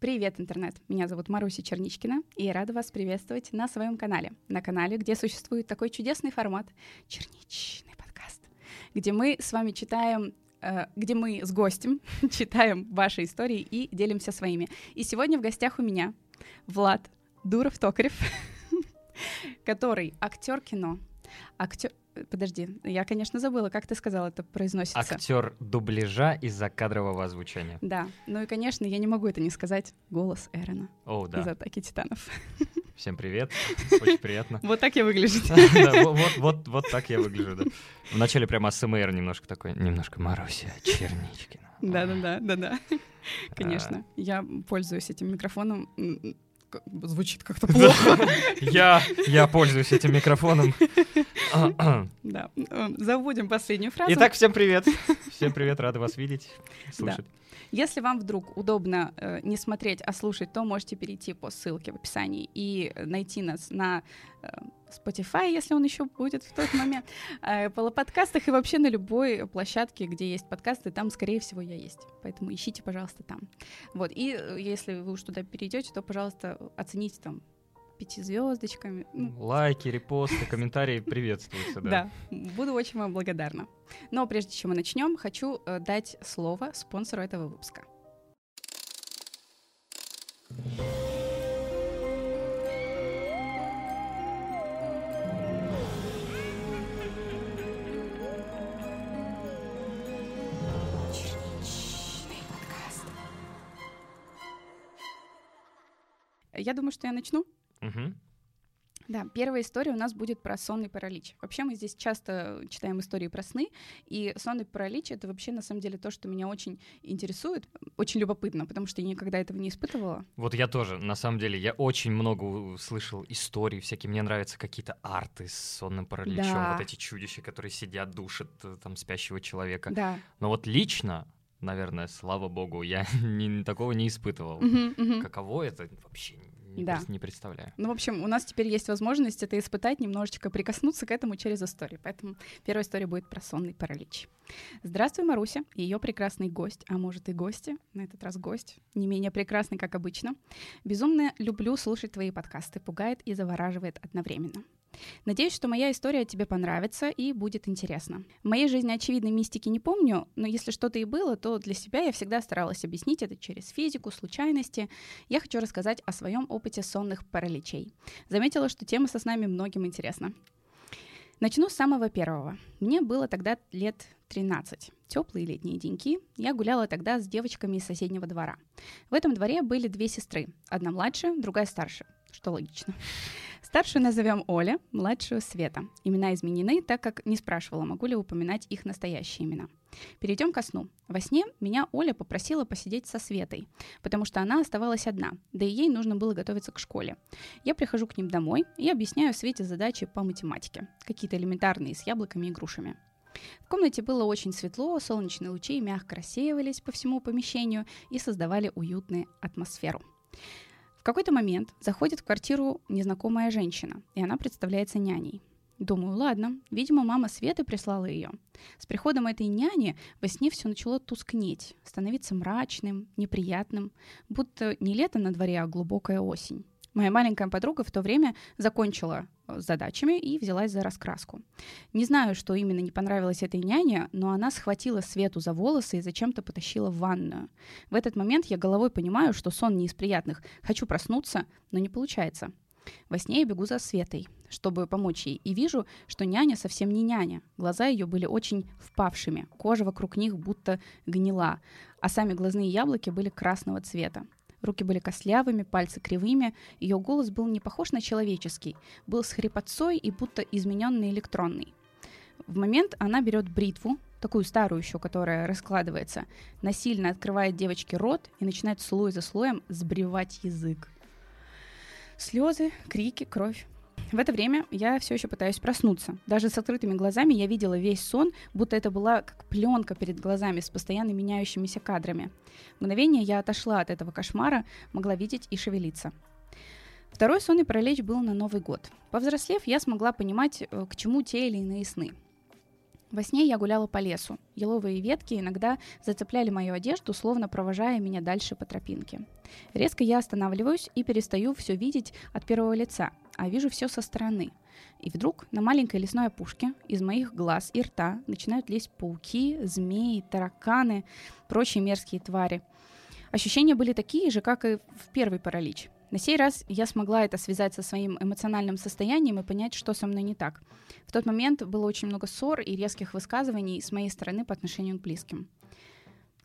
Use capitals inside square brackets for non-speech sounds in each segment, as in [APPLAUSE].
Привет, интернет! Меня зовут Маруся Черничкина, и я рада вас приветствовать на своем канале. На канале, где существует такой чудесный формат — черничный подкаст, где мы с вами читаем э, где мы с гостем [LAUGHS] читаем ваши истории и делимся своими. И сегодня в гостях у меня Влад Дуров-Токарев, [LAUGHS] который актер кино, актер... Подожди, я, конечно, забыла, как ты сказал, это произносится. Актер дубляжа из-за кадрового озвучания. Да, ну и, конечно, я не могу это не сказать. Голос Эрена О, да. из «Атаки титанов». [LAUGHS] Всем привет, очень приятно. Вот так я выгляжу. [LAUGHS] Вот, так я выгляжу, да. Вначале прямо АСМР немножко такой, немножко Маруся Черничкина. Да-да-да, да-да. Конечно, я пользуюсь этим микрофоном звучит как-то плохо. Я, я пользуюсь этим микрофоном. [LAUGHS] Да. Э, Забудем последнюю фразу. Итак, всем привет. Всем привет, рады вас видеть, слышать. Если вам вдруг удобно э, не смотреть, а слушать, то можете перейти по ссылке в описании и найти нас на э, Spotify, если он еще будет в тот момент, э, Apple подкастах и вообще на любой площадке, где есть подкасты, там, скорее всего, я есть. Поэтому ищите, пожалуйста, там. Вот. И э, если вы уж туда перейдете, то, пожалуйста, оцените там пяти звездочками. Ну, Лайки, репосты, комментарии приветствуются, да. Да, буду очень вам благодарна. Но прежде чем мы начнем, хочу э, дать слово спонсору этого выпуска. Я думаю, что я начну. Мгм. Да, первая история у нас будет про сонный паралич. Вообще мы здесь часто читаем истории про сны, и сонный паралич — это вообще на самом деле то, что меня очень интересует, очень любопытно, потому что я никогда этого не испытывала. Вот я тоже, на самом деле, я очень много слышал историй всякие. Мне нравятся какие-то арты с сонным параличом, Да. вот эти чудища, которые сидят, душат э, там спящего человека. Да. Но вот лично, наверное, слава богу, я [LAUGHS] ни- такого не испытывал. Мгм. Каково это, вообще не, Да. не представляю. Ну, в общем, у нас теперь есть возможность это испытать, немножечко прикоснуться к этому через историю. Поэтому первая история будет про сонный паралич. Здравствуй, Маруся, ее прекрасный гость, а может и гости, на этот раз гость, не менее прекрасный, как обычно. Безумно люблю слушать твои подкасты, пугает и завораживает одновременно. Надеюсь, что моя история тебе понравится и будет интересна. В моей жизни очевидной мистики не помню, но если что-то и было, то для себя я всегда старалась объяснить это через физику, случайности. Я хочу рассказать о своем опыте сонных параличей. Заметила, что тема со снами многим интересна. Начну с самого первого. Мне было тогда лет 13. Теплые летние деньки. Я гуляла тогда с девочками из соседнего двора. В этом дворе были две сестры. Одна младше, другая старше. Что логично. Старшую назовем Оля, младшую Света. Имена изменены, так как не спрашивала, могу ли упоминать их настоящие имена. Перейдем ко сну. Во сне меня Оля попросила посидеть со Светой, потому что она оставалась одна, да и ей нужно было готовиться к школе. Я прихожу к ним домой и объясняю Свете задачи по математике, какие-то элементарные с яблоками и грушами. В комнате было очень светло, солнечные лучи мягко рассеивались по всему помещению и создавали уютную атмосферу. Какой-то момент заходит в квартиру незнакомая женщина, и она представляется няней. Думаю, ладно, видимо, мама Светы прислала ее. С приходом этой няни во сне все начало тускнеть, становиться мрачным, неприятным, будто не лето на дворе, а глубокая осень. Моя маленькая подруга в то время закончила э, с задачами и взялась за раскраску. Не знаю, что именно не понравилось этой няне, но она схватила Свету за волосы и зачем-то потащила в ванную. В этот момент я головой понимаю, что сон не из приятных. Хочу проснуться, но не получается. Во сне я бегу за Светой, чтобы помочь ей, и вижу, что няня совсем не няня. Глаза ее были очень впавшими, кожа вокруг них будто гнила, а сами глазные яблоки были красного цвета. Руки были костлявыми, пальцы кривыми, ее голос был не похож на человеческий, был с хрипотцой и будто измененный электронный. В момент она берет бритву, такую старую еще, которая раскладывается, насильно открывает девочке рот и начинает слой за слоем сбривать язык. Слезы, крики, кровь. В это время я все еще пытаюсь проснуться. Даже с открытыми глазами я видела весь сон, будто это была как пленка перед глазами с постоянно меняющимися кадрами. Мгновение я отошла от этого кошмара, могла видеть и шевелиться. Второй сонный паралич был на Новый год. Повзрослев, я смогла понимать, э, к чему те или иные сны. Во сне я гуляла по лесу. Еловые ветки иногда зацепляли мою одежду, словно провожая меня дальше по тропинке. Резко я останавливаюсь и перестаю все видеть от первого лица, а вижу все со стороны. И вдруг на маленькой лесной опушке из моих глаз и рта начинают лезть пауки, змеи, тараканы, прочие мерзкие твари. Ощущения были такие же, как и в первый паралич. На сей раз я смогла это связать со своим эмоциональным состоянием и понять, что со мной не так. В тот момент было очень много ссор и резких высказываний с моей стороны по отношению к близким.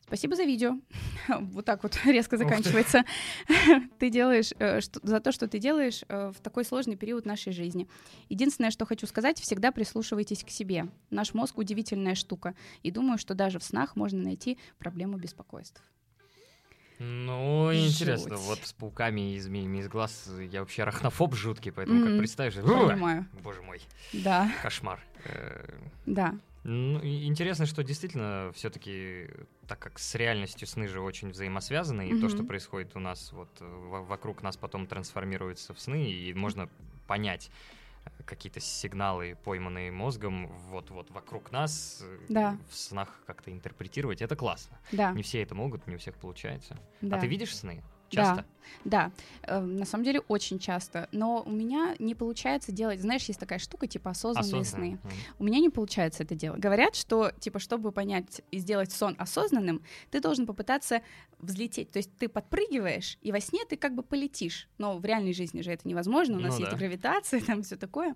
Спасибо за видео. [LAUGHS] Вот так вот [LAUGHS] резко заканчивается. [LAUGHS] Ты делаешь э, за то, что ты делаешь э, в такой сложный период нашей жизни. Единственное, что хочу сказать, всегда прислушивайтесь к себе. Наш мозг удивительная штука, и думаю, что даже в снах можно найти проблему беспокойств. Ну, интересно, вот с пауками и змеями из глаз я вообще арахнофоб жуткий, поэтому mm-hmm. как представишь... Понимаю. Боже мой. Да. Кошмар. Э, да. Ну, интересно, что действительно все-таки, так как с реальностью сны же очень взаимосвязаны, и mm-hmm. то, что происходит у нас вот вокруг нас потом трансформируется в сны, и можно понять, какие-то сигналы, пойманные мозгом, вот-вот вокруг нас, э, да. в снах как-то интерпретировать, это классно. Да. Не все это могут, не у всех получается. Да. А ты видишь сны? Часто? Да, да. Э, на самом деле очень часто. Но у меня не получается делать, знаешь, есть такая штука типа осознанные Осознанно. сны. У меня не получается это делать. Говорят, что типа чтобы понять и сделать сон осознанным, ты должен попытаться взлететь. То есть ты подпрыгиваешь, и во сне ты как бы полетишь. Но в реальной жизни же это невозможно. У нас Ну есть да. гравитация, там все такое.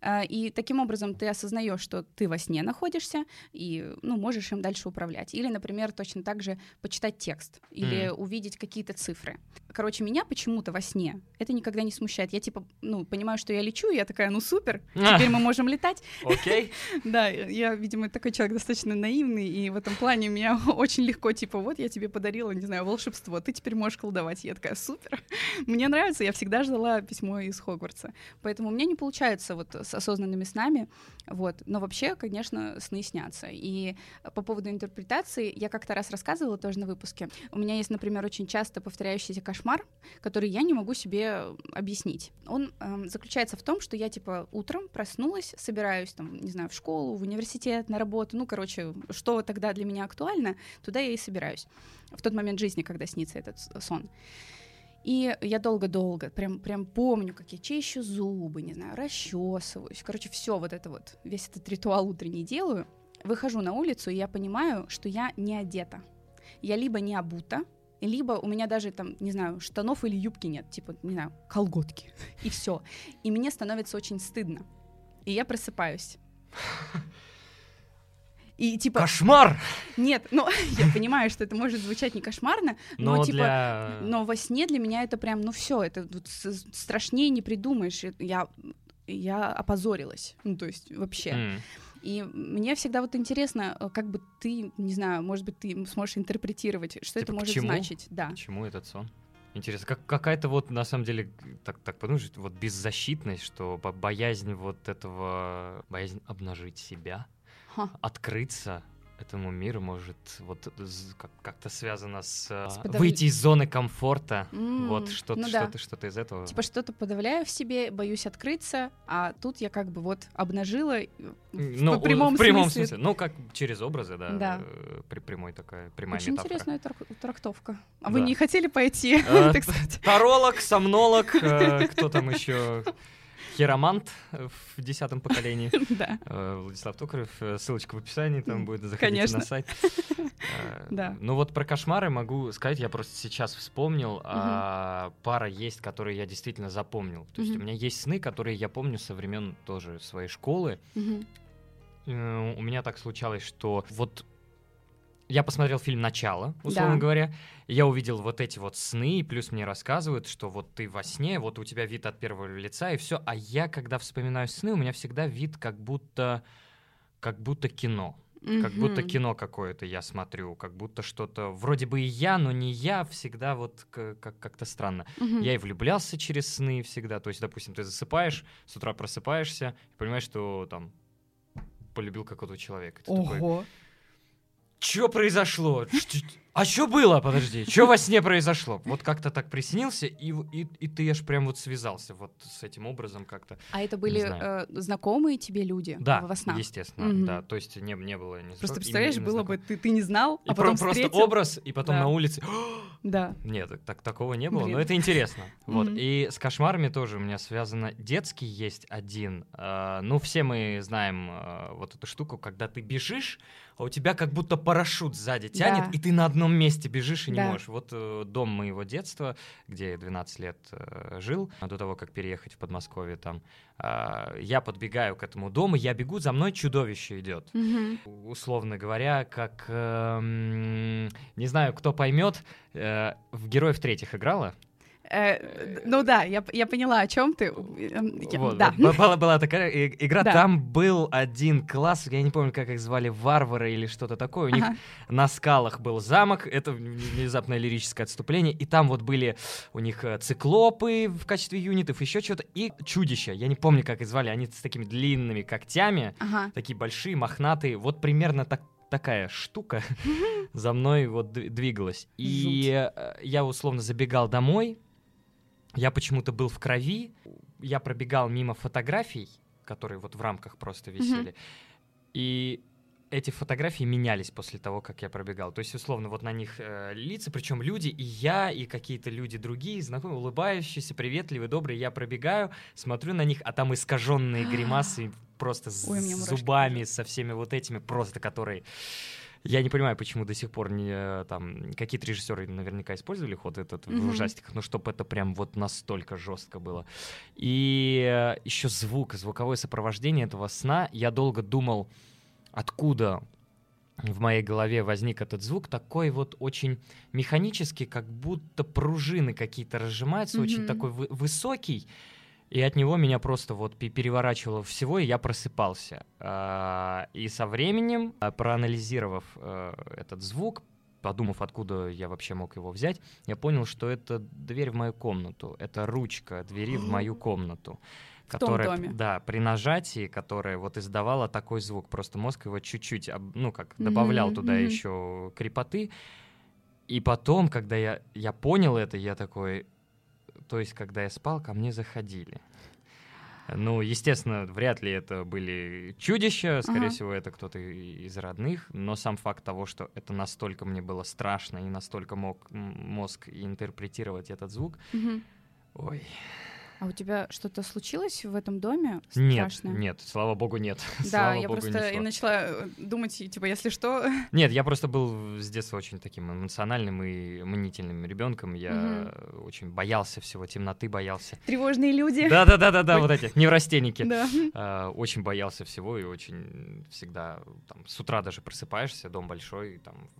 А, И таким образом ты осознаешь, что ты во сне находишься, и ну, можешь им дальше управлять. Или, например, точно так же почитать текст или Мгм. увидеть какие-то цифры. Короче, меня почему-то во сне это никогда не смущает. Я типа, ну, понимаю, что я лечу, и я такая, ну супер, А. [LAUGHS] теперь мы можем летать. Окей. [LAUGHS] Да, я, видимо, такой человек достаточно наивный, и в этом плане меня [LAUGHS] очень легко, типа, вот я тебе подарила, не знаю, волшебство, ты теперь можешь колдовать. Я такая, супер. Мне нравится, я всегда ждала письмо из Хогвартса. Поэтому у меня не получается вот с осознанными снами, вот. Но вообще, конечно, сны снятся. И по поводу интерпретации, я как-то раз рассказывала тоже на выпуске. У меня есть, например, очень часто повторяющийся кошмар, который я не могу себе объяснить. Он эм, заключается в том, что я, типа, утром проснулась, собираюсь, там, не знаю, в школу, в университет, на работу, ну, короче, что тогда для меня актуально, туда я и собираюсь. В тот момент жизни, когда снится этот с- сон. И я долго-долго, прям, прям помню, как я чищу зубы, не знаю, расчесываюсь. Короче, все вот это вот, весь этот ритуал утренний делаю. Выхожу на улицу, и я понимаю, что я не одета. Я либо не обута, либо у меня даже там, не знаю, штанов или юбки нет, типа, не знаю, колготки. [LAUGHS] И все. И мне становится очень стыдно. И я просыпаюсь. И типа, Кошмар! нет, ну, [LAUGHS] я понимаю, что это может звучать не кошмарно, но, Но типа, для... но во сне для меня это прям, ну все, это с- страшнее не придумаешь. Я, я опозорилась, ну то есть вообще. М. И мне всегда вот интересно, э, как бы ты, не знаю, может быть, ты сможешь интерпретировать, что это Типа, к может чему? значить. Да. Почему этот сон? Интересно, как, какая-то вот, на самом деле, так, так подумаешь, вот беззащитность, что бо- боязнь вот этого, боязнь обнажить себя, Ха. открыться этому миру, может, вот как-то связано с, э, подавля- выйти из зоны комфорта, М, вот что-то, ну да. что-то, что-то из этого. Типа что-то подавляю в себе, боюсь открыться, а тут я как бы вот обнажила э, в ну, прямом в прямом смысле. смысле. Ну, как через образы, да. Да. э, При, прямой такая, прямая Очень метафора. интересная трак- трактовка. А вы Да. не хотели пойти? [LAUGHS] Таролог, сомнолог, кто там еще? Хиромант э, в десятом поколении. [LAUGHS] Да. Э, Владислав Токарев, э, ссылочка в описании, там будет, заходите Конечно. на сайт. [LAUGHS] Да. Ну вот про кошмары могу сказать, я просто сейчас вспомнил, а, пара есть, которые я действительно запомнил. То есть у меня есть сны, которые я помню со времен тоже своей школы. У меня так случалось, что вот я посмотрел фильм «Начало», условно Да. говоря, я увидел вот эти вот сны, и плюс мне рассказывают, что вот ты во сне, вот у тебя вид от первого лица, и все. А я, когда вспоминаю сны, у меня всегда вид как будто, как будто кино. Как будто кино какое-то я смотрю, как будто что-то вроде бы и я, но не я, всегда вот как- как-то странно. Мгм. Я и влюблялся через сны всегда. То есть, допустим, ты засыпаешь, с утра просыпаешься и понимаешь, что там полюбил какого-то человека. Ты такой, Что произошло? А что было, подожди, что во сне произошло? Вот как-то так приснился, и, и, и ты аж прям вот связался вот с этим образом как-то. А это были э, знакомые тебе люди да, во снах? естественно, mm-hmm. да. То есть не, не было... Не Просто представляешь, именно, было бы, ты, ты не знал, а и потом Просто встретил. образ, и потом да. на улице... [GASPS] да. Нет, так, такого не было, Блин. но это интересно. [LAUGHS] Вот. Мгм. И с кошмарами тоже у меня связано... Детский есть один. э, ну, все мы знаем э, вот эту штуку, когда ты бежишь, а у тебя как будто парашют сзади тянет, Да. и ты на одном месте бежишь и не Да. можешь. Вот э, дом моего детства, где я 12 лет э, жил, до того, как переехать в Подмосковье там, а, я подбегаю к этому дому, я бегу, за мной чудовище идет Мгм. условно говоря, как эм, не знаю, кто поймет, э, в героев третьих играла. Э, ну да, я, я поняла, о чем ты. Эм, я- Вот, да. вот была, была такая игра. Да. Там был один класс, я не помню, как их звали, варвары или что-то такое. У них на скалах был замок, это внезапное лирическое отступление, и там вот были у них э, циклопы в качестве юнитов, еще что-то, и чудища. Я не помню, как их звали, они с такими длинными когтями, Ага. такие большие, мохнатые. Вот примерно так, такая штука [LAUGHS] за мной вот двигалась. И э, я условно забегал домой. Я почему-то был в крови. Я пробегал мимо фотографий, которые вот в рамках просто висели. И эти фотографии менялись после того, как я пробегал. То есть, условно, вот на них э, лица, причем люди, и я, и какие-то люди другие, знакомые, улыбающиеся, приветливые, добрые. Я пробегаю, смотрю на них, а там искаженные [GASPS] гримасы, просто с зубами, со всеми вот этими, просто которые... Я не понимаю, почему до сих пор не э, там какие-то режиссеры наверняка использовали ход этот в Мгм. ужастиках, но чтобы это прям вот настолько жестко было. И еще звук, звуковое сопровождение этого сна. Я долго думал, откуда в моей голове возник этот звук, такой вот очень механический, как будто пружины какие-то разжимаются, очень Мгм. такой вы- высокий. И от него меня просто вот пе- переворачивало всего, и я просыпался. А, И со временем, а, проанализировав э, этот звук, подумав, откуда я вообще мог его взять, я понял, что это дверь в мою комнату, это ручка двери в мою [GASPS] комнату. В том которая, доме. да, при нажатии, которая вот издавала такой звук, просто мозг его чуть-чуть, ну как, добавлял туда мгм. еще крепоты, и потом, когда я, я понял это, я такой, то есть, когда я спал, ко мне заходили. Ну, естественно, вряд ли это были чудища, скорее Ага. всего, это кто-то из родных, но сам факт того, что это настолько мне было страшно и настолько мог мозг интерпретировать этот звук, Мгм. ой, А у тебя что-то случилось в этом доме? нет, Страшное? нет, слава богу, нет. [LAUGHS] Да, Слава я богу, просто ничего. начала э, думать, типа, если что, [LAUGHS] Нет, я просто был с детства очень таким эмоциональным и мнительным ребенком. Я очень боялся всего, темноты боялся. тревожные люди. Да, да, да, да, да, Ой. вот эти [LAUGHS] неврастенники. Да. А, Очень боялся всего и очень всегда там с утра даже просыпаешься, дом большой, там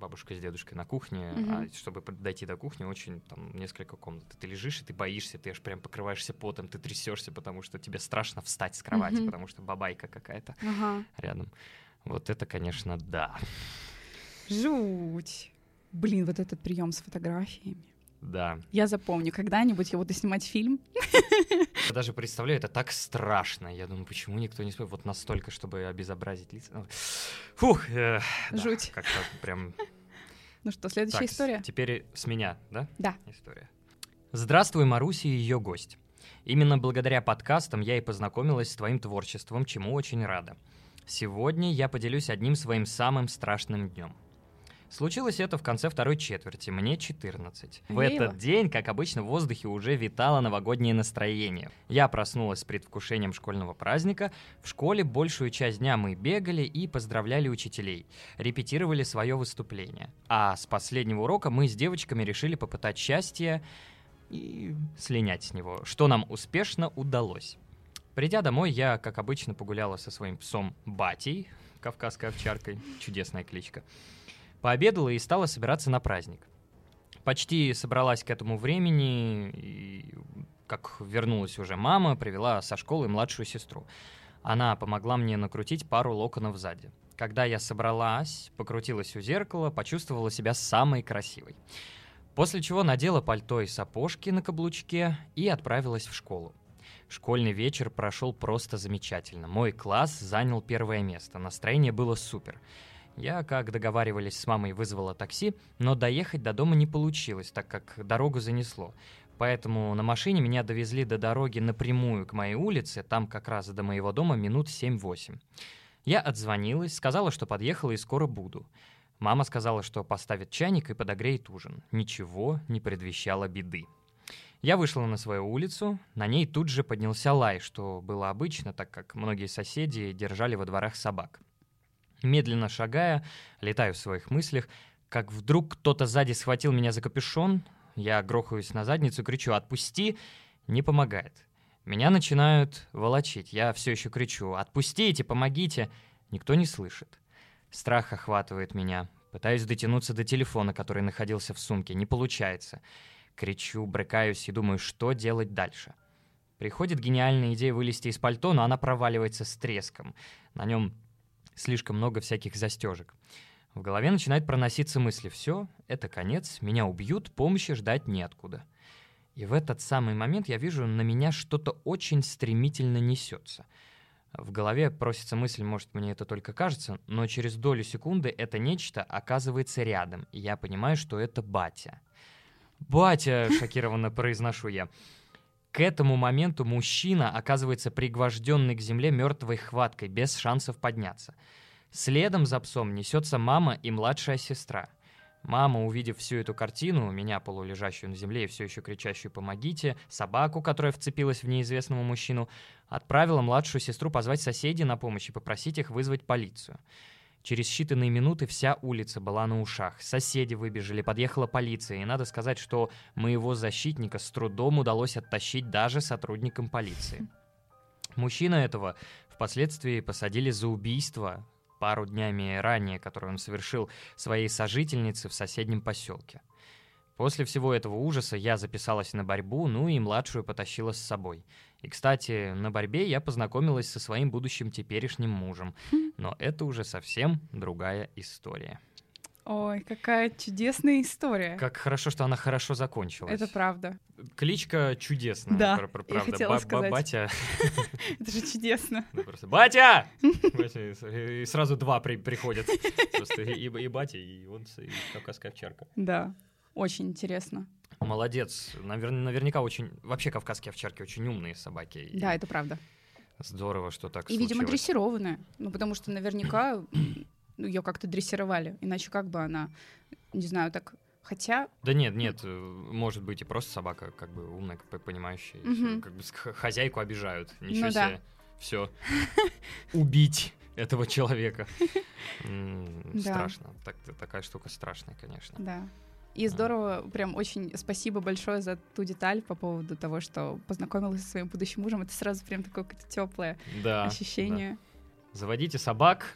бабушка с дедушкой на кухне, а Мгм. чтобы дойти до кухни, очень там несколько комнат. Ты лежишь и ты боишься, ты аж прям покрываешься потом, ты трясешься, потому что тебе страшно встать с кровати, Мгм. потому что бабайка какая-то Ага. рядом. Вот это, конечно, да. Жуть. Блин, вот этот прием с фотографиями. Да. Я запомню, когда-нибудь я буду снимать фильм. [LAUGHS] Я даже представляю, это так страшно. Я думаю, почему никто не смотрит вот настолько, чтобы обезобразить лица. Ну, Фух, э, да, Жуть. Как-то прям Ну что, следующая Так, история? Теперь с меня, да? Да. История. Здравствуй, Маруся и ее гость. Именно благодаря подкастам я и познакомилась с твоим творчеством, чему очень рада. Сегодня я поделюсь одним своим самым страшным днем. Случилось это в конце второй четверти, мне 14. В Веяло? этот день, как обычно, в воздухе уже витало новогоднее настроение. Я проснулась с предвкушением школьного праздника. В школе большую часть дня мы бегали и поздравляли учителей репетировали свое выступление. А с последнего урока мы с девочками решили попытать счастье и слинять с него, что нам успешно удалось. Придя домой, я, как обычно, погуляла со своим псом Батей, кавказской овчаркой, чудесная кличка. Пообедала и стала собираться на праздник. Почти собралась к этому времени, и как вернулась уже мама, привела со школы младшую сестру. Она помогла мне накрутить пару локонов сзади. Когда я собралась, покрутилась у зеркала, почувствовала себя самой красивой. После чего надела пальто и сапожки на каблучке и отправилась в школу. Школьный вечер прошел просто замечательно. Мой класс занял первое место, настроение было супер. Я, как договаривались с мамой, вызвала такси, но доехать до дома не получилось, так как дорогу занесло. Поэтому на машине меня довезли до дороги напрямую к моей улице, там как раз до моего дома минут 7-8. Я отзвонилась, сказала, что подъехала и скоро буду. Мама сказала, что поставит чайник и подогреет ужин. Ничего не предвещало беды. Я вышла на свою улицу, на ней тут же поднялся лай, что было обычно, так как многие соседи держали во дворах собак. Медленно шагая, летаю в своих мыслях, как вдруг кто-то сзади схватил меня за капюшон, я грохаюсь на задницу, кричу «Отпусти!» Не помогает. Меня начинают волочить. Я все еще кричу «Отпустите! Помогите!» Никто не слышит. Страх охватывает меня. Пытаюсь дотянуться до телефона, который находился в сумке. Не получается. Кричу, брыкаюсь и думаю, что делать дальше. Приходит гениальная идея вылезти из пальто, но она проваливается с треском. На нем слишком много всяких застежек. В голове начинает проноситься мысли «все, это конец, меня убьют, помощи ждать неоткуда». И в этот самый момент я вижу, на меня что-то очень стремительно несется. В голове просится мысль, может, мне это только кажется, но через долю секунды это нечто оказывается рядом, и я понимаю, что это батя. «Батя!» [LAUGHS] — шокированно произношу я. К этому моменту мужчина оказывается пригвожденный к земле мертвой хваткой, без шансов подняться. Следом за псом несется мама и младшая сестра. Мама, увидев всю эту картину, меня полулежащую на земле и все еще кричащую «помогите», собаку, которая вцепилась в неизвестного мужчину, отправила младшую сестру позвать соседей на помощь и попросить их вызвать полицию. Через считанные минуты вся улица была на ушах. Соседи выбежали, подъехала полиция, и надо сказать, что моего защитника с трудом удалось оттащить даже сотрудникам полиции. Мужчина этого впоследствии посадили за убийство пару днями ранее, которое он совершил своей сожительнице в соседнем поселке. После всего этого ужаса я записалась на борьбу, ну и младшую потащила с собой. И, кстати, на борьбе я познакомилась со своим будущим теперешним мужем. Хм. Но это уже совсем другая история. Ой, какая чудесная история. Как хорошо, что она хорошо закончилась. Это правда. Кличка чудесная. Да, пр- пр- я правда. хотела Ба- сказать. Батя. [LAUGHS] Это же чудесно. [LAUGHS] Просто, Батя! [LAUGHS] И сразу два при- приходят. Просто и, батя, и он, и кавказская овчарка. Да, очень интересно. Молодец. Навер- наверняка очень... Вообще кавказские овчарки очень умные собаки. Да, это правда. Здорово, что так И, видимо, дрессированная. Ну, потому что наверняка ее как-то дрессировали. Иначе как бы она, не знаю, так... Хотя, Да нет, нет, э, может быть и просто собака как бы умная, как бы понимающая. Мгм. Как бы хозяйку обижают. Ничего Ну да. себе. Все. [LAUGHS] Убить этого человека. [LAUGHS] Страшно. Так, такая штука страшная, конечно. да. И здорово, прям очень спасибо большое за ту деталь по поводу того, что познакомилась со своим будущим мужем. Это сразу прям такое какое-то теплое ощущение. Заводите собак,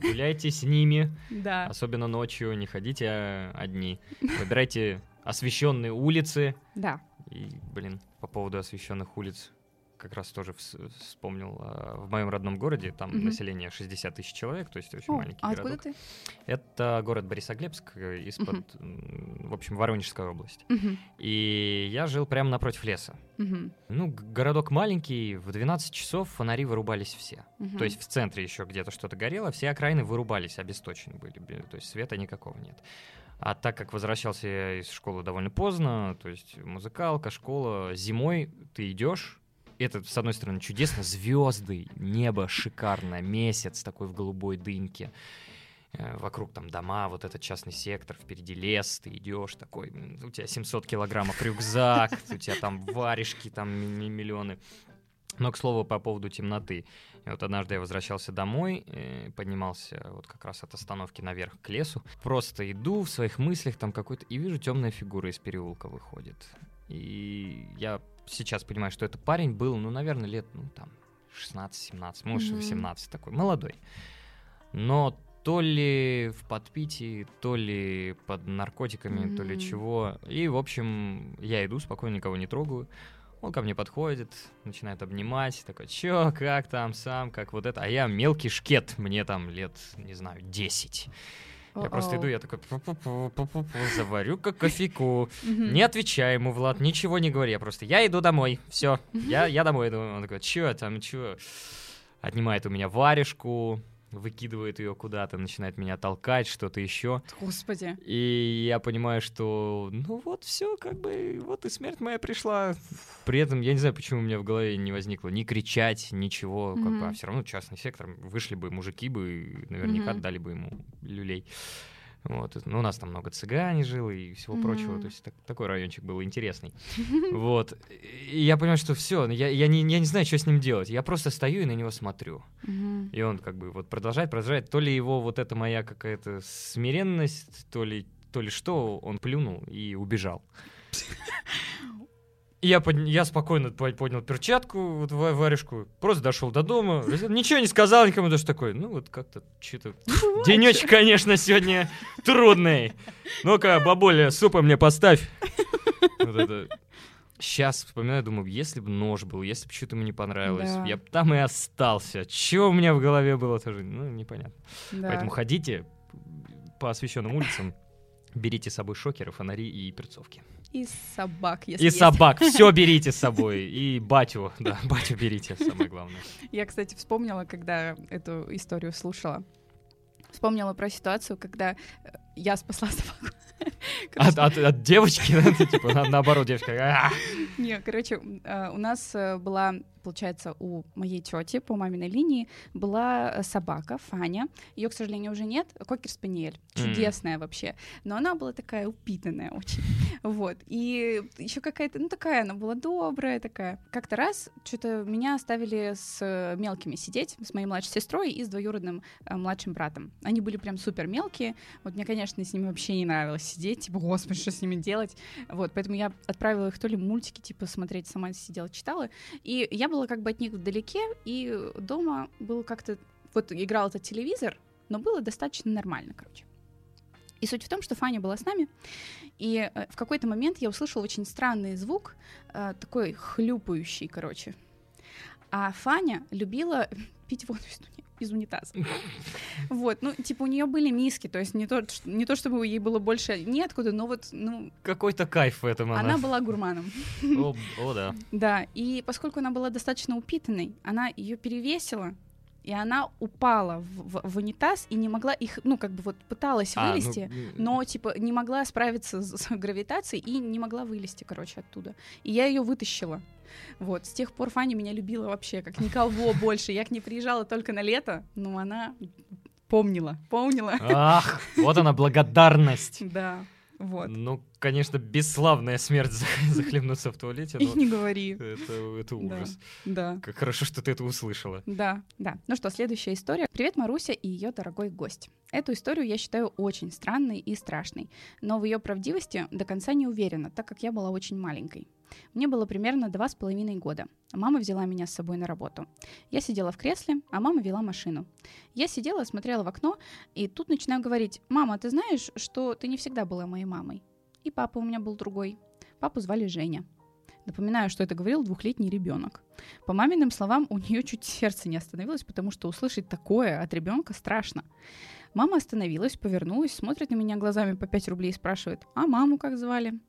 гуляйте с ними, Да. особенно ночью, не ходите э, одни. Выбирайте освещенные улицы. Да. И, блин, по поводу освещенных улиц как раз тоже вс- вспомнил. а, В моем родном городе там Мгм. население 60 тысяч человек, то есть очень О, маленький а откуда городок. ты? Это город Борисоглебск э, из-под, м, в общем, Воронежская область. Мгм. И я жил прямо напротив леса. Мгм. Ну, городок маленький, в 12 часов фонари вырубались все. Мгм. То есть в центре еще где-то что-то горело, все окраины вырубались, обесточены были, то есть света никакого нет. А так как возвращался я из школы довольно поздно, то есть музыкалка, школа, зимой ты идешь, это, с одной стороны, чудесно, звезды, небо шикарное, месяц такой в голубой дымке, Э, вокруг там дома, вот этот частный сектор, впереди лес, ты идешь такой, у тебя 700 килограммов рюкзак, у тебя там варежки, там ми- ми- миллионы. Но, к слову, по поводу темноты. И вот однажды я возвращался домой, э, поднимался вот как раз от остановки наверх к лесу. Просто иду в своих мыслях там какой-то... И вижу, темная фигура из переулка выходит. И я сейчас понимаю, что этот парень был, ну, наверное, лет, ну, там, 16-17, может. 18 такой, молодой. Но то ли в подпитии, то ли под наркотиками, то ли чего. И, в общем, я иду, спокойно никого не трогаю. Он ко мне подходит, начинает обнимать, такой, чё, как там, сам, как вот это. А я мелкий шкет, мне там лет, не знаю, 10. Я просто О-оу. иду, я такой, «Пу-пу-пу, пу-пу-пу, заварю-ка кофейку. Не отвечай ему, Влад, ничего не говори. Я просто, я иду домой, все, я, я домой иду. Он такой, чё там, чё? Отнимает у меня варежку, выкидывает ее куда-то, начинает меня толкать, что-то еще. Господи. И я понимаю, что ну вот все, как бы, вот и смерть моя пришла. При этом я не знаю, почему у меня в голове не возникло ни кричать, ничего, mm-hmm. как бы, а все равно частный сектор, вышли бы мужики бы, наверняка mm-hmm. дали бы ему люлей. Вот. Ну, у нас там много цыгане жило и всего mm-hmm. прочего. То есть так, такой райончик был интересный. [LAUGHS] Вот. И я понимаю, что все, я, я, не, я не знаю, что с ним делать. Я просто стою и на него смотрю. Mm-hmm. И он как бы вот продолжает, продолжает. То ли его вот эта моя какая-то смиренность, то ли, то ли что, он плюнул и убежал. [LAUGHS] Я, под... я спокойно поднял перчатку, вот варежку, просто дошел до дома, ничего не сказал никому, даже такой, ну вот как-то что-то... Денечек, конечно, сегодня трудный. Ну-ка, бабуля, супа мне поставь. Вот это. Сейчас вспоминаю, думаю, если бы нож был, если бы что-то ему не понравилось, да. я бы там и остался. Чего у меня в голове было тоже, ну, непонятно. Да. Поэтому ходите по освещенным улицам, берите с собой шокеры, фонари и перцовки. И собак, если И есть. собак, [LAUGHS] все берите с собой. И батю, да, [LAUGHS] батю берите, самое главное. Я, кстати, вспомнила, когда эту историю слушала. Вспомнила про ситуацию, когда э, я спасла [LAUGHS] собаку. От, от, от девочки, типа, наоборот, девочка. Не, короче, э, у нас э, была получается, у моей тети по маминой линии была э, собака Фаня. Ее, к сожалению, уже нет. Кокер Спаниель. Чудесная mm. вообще. Но она была такая упитанная очень. [LAUGHS] Вот. И еще какая-то, ну такая, она была добрая такая. Как-то раз что-то меня оставили с э, мелкими сидеть, с моей младшей сестрой и с двоюродным э, младшим братом. Они были прям супер мелкие. Вот мне, конечно, с ними вообще не нравилось сидеть. Типа, господи, что с ними делать? Вот. Поэтому я отправила их то ли мультики, типа, смотреть, сама сидела, читала. И я была было как бы от них вдалеке, и дома был как-то... Вот играл этот телевизор, но было достаточно нормально, короче. И суть в том, что Фаня была с нами, и э, в какой-то момент я услышала очень странный звук, э, такой хлюпающий, короче. А Фаня любила [LAUGHS] пить воду из из унитаза. [LAUGHS] Вот, ну, типа, у нее были миски, то есть не то, не то, чтобы ей было больше неоткуда, но вот, ну... Какой-то кайф в этом она. Она была гурманом. О, [LAUGHS] о, да. Да, и поскольку она была достаточно упитанной, она ее перевесила, и она упала в, в, в унитаз и не могла их, ну, как бы вот пыталась а, ну, вылезти, ну... но, типа, не могла справиться с, с [LAUGHS] гравитацией и не могла вылезти, короче, оттуда. И я ее вытащила. Вот, с тех пор Фаня меня любила вообще, как никого [LAUGHS] больше. Я к ней приезжала только на лето, но она помнила, помнила. Ах, вот она благодарность. Да. Вот. Ну, конечно, бесславная смерть [LAUGHS] захлебнуться в туалете. И не говори. Это, это ужас. Да, да. Как хорошо, что ты это услышала. Да, да. Ну что, следующая история. Привет, Маруся и ее дорогой гость. Эту историю я считаю очень странной и страшной, но в ее правдивости до конца не уверена, так как я была очень маленькой. Мне было примерно два с половиной года. Мама взяла меня с собой на работу. Я сидела в кресле, а мама вела машину. Я сидела, смотрела в окно, и тут начинаю говорить, «Мама, ты знаешь, что ты не всегда была моей мамой?» И папа у меня был другой. Папу звали Женя. Напоминаю, что это говорил двухлетний ребенок. По маминым словам, у нее чуть сердце не остановилось, потому что услышать такое от ребенка страшно. Мама остановилась, повернулась, смотрит на меня глазами по 5 рублей и спрашивает, а маму как звали?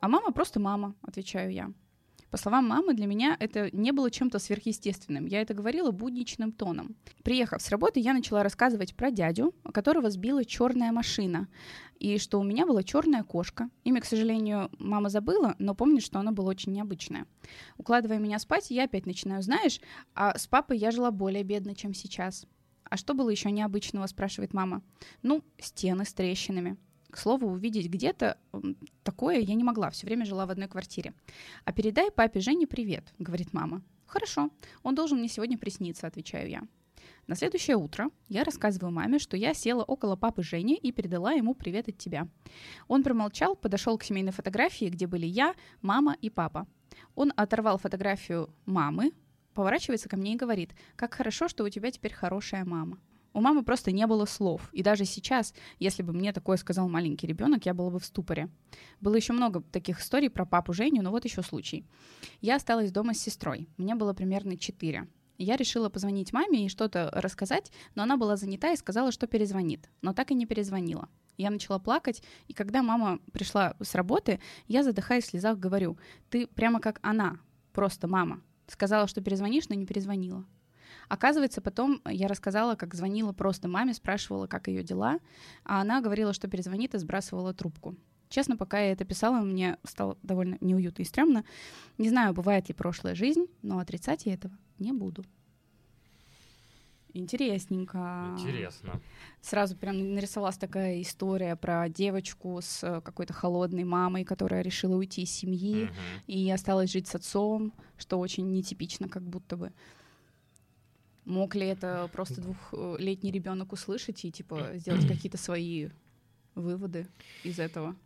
А мама просто мама, отвечаю я. По словам мамы, для меня это не было чем-то сверхъестественным. Я это говорила будничным тоном. Приехав с работы, я начала рассказывать про дядю, которого сбила черная машина, и что у меня была черная кошка. Имя, к сожалению, мама забыла, но помнит, что оно было очень необычное. Укладывая меня спать, я опять начинаю, знаешь, а с папой я жила более бедно, чем сейчас. А что было еще необычного, спрашивает мама. Ну, стены с трещинами. К слову, увидеть где-то такое я не могла, все время жила в одной квартире. «А передай папе Жене привет», — говорит мама. «Хорошо, он должен мне сегодня присниться», — отвечаю я. На следующее утро я рассказываю маме, что я села около папы Жени и передала ему привет от тебя. Он промолчал, подошел к семейной фотографии, где были я, мама и папа. Он оторвал фотографию мамы, поворачивается ко мне и говорит, как хорошо, что у тебя теперь хорошая мама. У мамы просто не было слов. И даже сейчас, если бы мне такое сказал маленький ребенок, я была бы в ступоре. Было еще много таких историй про папу Женю, но вот еще случай. Я осталась дома с сестрой. Мне было примерно 4. Я решила позвонить маме и что-то рассказать, но она была занята и сказала, что перезвонит. Но так и не перезвонила. Я начала плакать, и когда мама пришла с работы, я, задыхаясь в слезах, говорю, ты прямо как она, просто мама. Сказала, что перезвонишь, но не перезвонила. Оказывается, потом я рассказала, как звонила просто маме, спрашивала, как ее дела, а она говорила, что перезвонит и сбрасывала трубку. Честно, пока я это писала, мне стало довольно неуютно и стрёмно. Не знаю, бывает ли прошлая жизнь, но отрицать я этого не буду. Интересненько. Интересно. Сразу прям нарисовалась такая история про девочку с э, какой-то холодной мамой, которая решила уйти из семьи Мгм. и осталась жить с отцом, что очень нетипично, как будто бы. Мог ли это просто двухлетний ребенок услышать и типа сделать какие-то свои выводы из этого?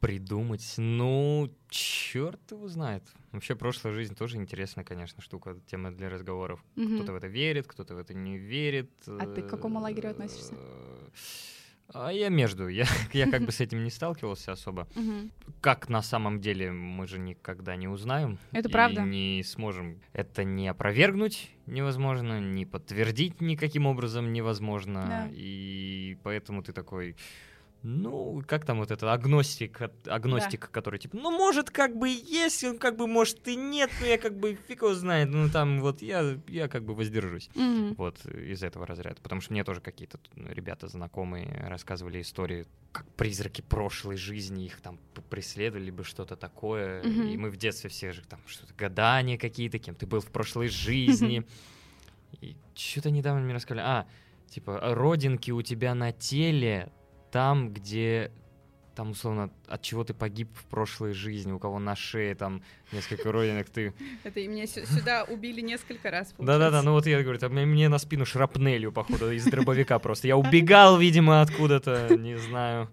Придумать, ну, черт его знает. Вообще, прошлая жизнь тоже интересная, конечно, штука, тема для разговоров. Мгм. Кто-то в это верит, кто-то в это не верит. А ты к какому лагерю относишься? А я между. Я, [LAUGHS] я как бы с этим не сталкивался особо. Как на самом деле мы же никогда не узнаем. Это правда. не сможем это не опровергнуть невозможно, не подтвердить никаким образом невозможно. И поэтому ты такой... Ну, как там вот этот агностик, агностик, который типа, ну, может, как бы есть, он как бы, может, и нет, но я как бы фиг его знает, ну, там вот я, я как бы воздержусь. Мгм. Вот из этого разряда. Потому что мне тоже какие-то ну, ребята знакомые рассказывали истории, как призраки прошлой жизни их там преследовали, либо что-то такое. Мгм. И мы в детстве все же там что-то гадания какие-то, кем ты был в прошлой жизни. [LAUGHS] И что-то недавно мне рассказали. А, типа, родинки у тебя на теле там, где там, условно, от чего ты погиб в прошлой жизни, у кого на шее там несколько родинок, ты Это и меня сю- сюда убили несколько раз. да-да-да, ну вот я говорю, там мне- на спину шрапнелью, походу, из дробовика просто. Я убегал, видимо, откуда-то, не знаю.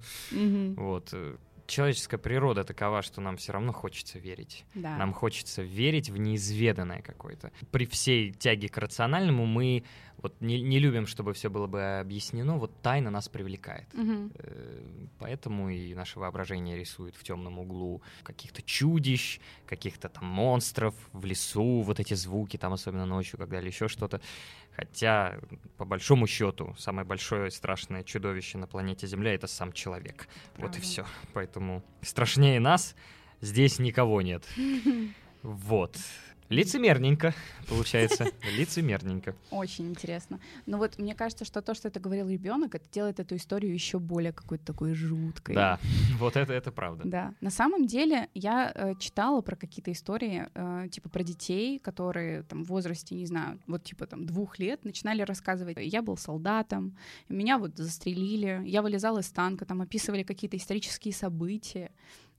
Вот. э, Человеческая природа такова, что нам все равно хочется верить. Да. Нам хочется верить в неизведанное какое-то. При всей тяге к рациональному мы вот не, не любим, чтобы все было бы объяснено. Вот тайна нас привлекает. Э, Поэтому и наше воображение рисует в темном углу каких-то чудищ, каких-то там монстров в лесу, вот эти звуки, там особенно ночью, когда или еще что-то. Хотя, по большому счету, самое большое страшное чудовище на планете Земля это сам человек. Вот и Правда. все. Поэтому страшнее нас здесь никого нет. [LAUGHS] Вот. Лицемерненько, получается. Лицемерненько. Очень интересно. Но вот мне кажется, что то, что это говорил ребенок, это делает эту историю еще более какой-то такой жуткой. Да, [LAUGHS] вот это, это правда. Да. На самом деле я э, читала про какие-то истории, э, типа про детей, которые там в возрасте, не знаю, вот типа там двух лет начинали рассказывать, я был солдатом, меня вот застрелили, я вылезал из танка, там описывали какие-то исторические события.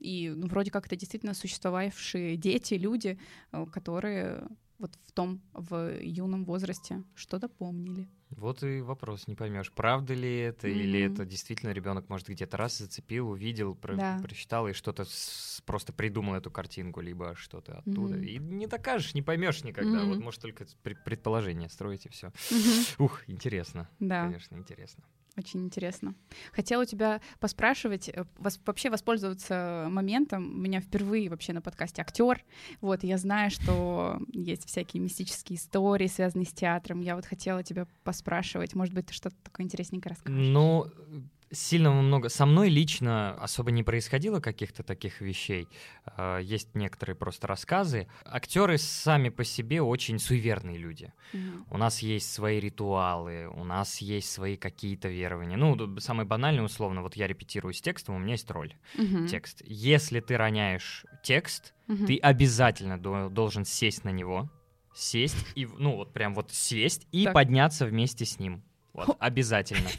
И ну, вроде как это действительно существовавшие дети, люди, э, которые вот в том, в юном возрасте что-то помнили. Вот и вопрос, не поймешь, правда ли это, или Мгм. это действительно ребенок, может, где-то раз зацепил, увидел, про- Да. прочитал и что-то с- просто придумал эту картинку, либо что-то оттуда. Мгм. И не докажешь, не поймешь никогда. Мгм. Вот может только пре- предположение строить и все. Мгм. Ух, интересно. Да. Конечно, интересно. Очень интересно. Хотела у тебя поспрашивать, э, вос- вообще воспользоваться моментом. У меня впервые вообще на подкасте актер. Вот, я знаю, что есть всякие мистические истории, связанные с театром. Я вот хотела тебя поспрашивать. Может быть, ты что-то такое интересненькое расскажешь? Ну, сильно много. Со мной лично особо не происходило каких-то таких вещей. А, Есть некоторые просто рассказы. Актеры сами по себе очень суеверные люди. Мгм. У нас есть свои ритуалы, у нас есть свои какие-то верования. Ну, самое банальное, условно, вот я репетирую с текстом, у меня есть роль, Мгм. текст. Если ты роняешь текст, Мгм. ты обязательно до- должен сесть на него, сесть и, ну, вот прям вот сесть и Так. подняться вместе с ним. Вот, обязательно. [LAUGHS]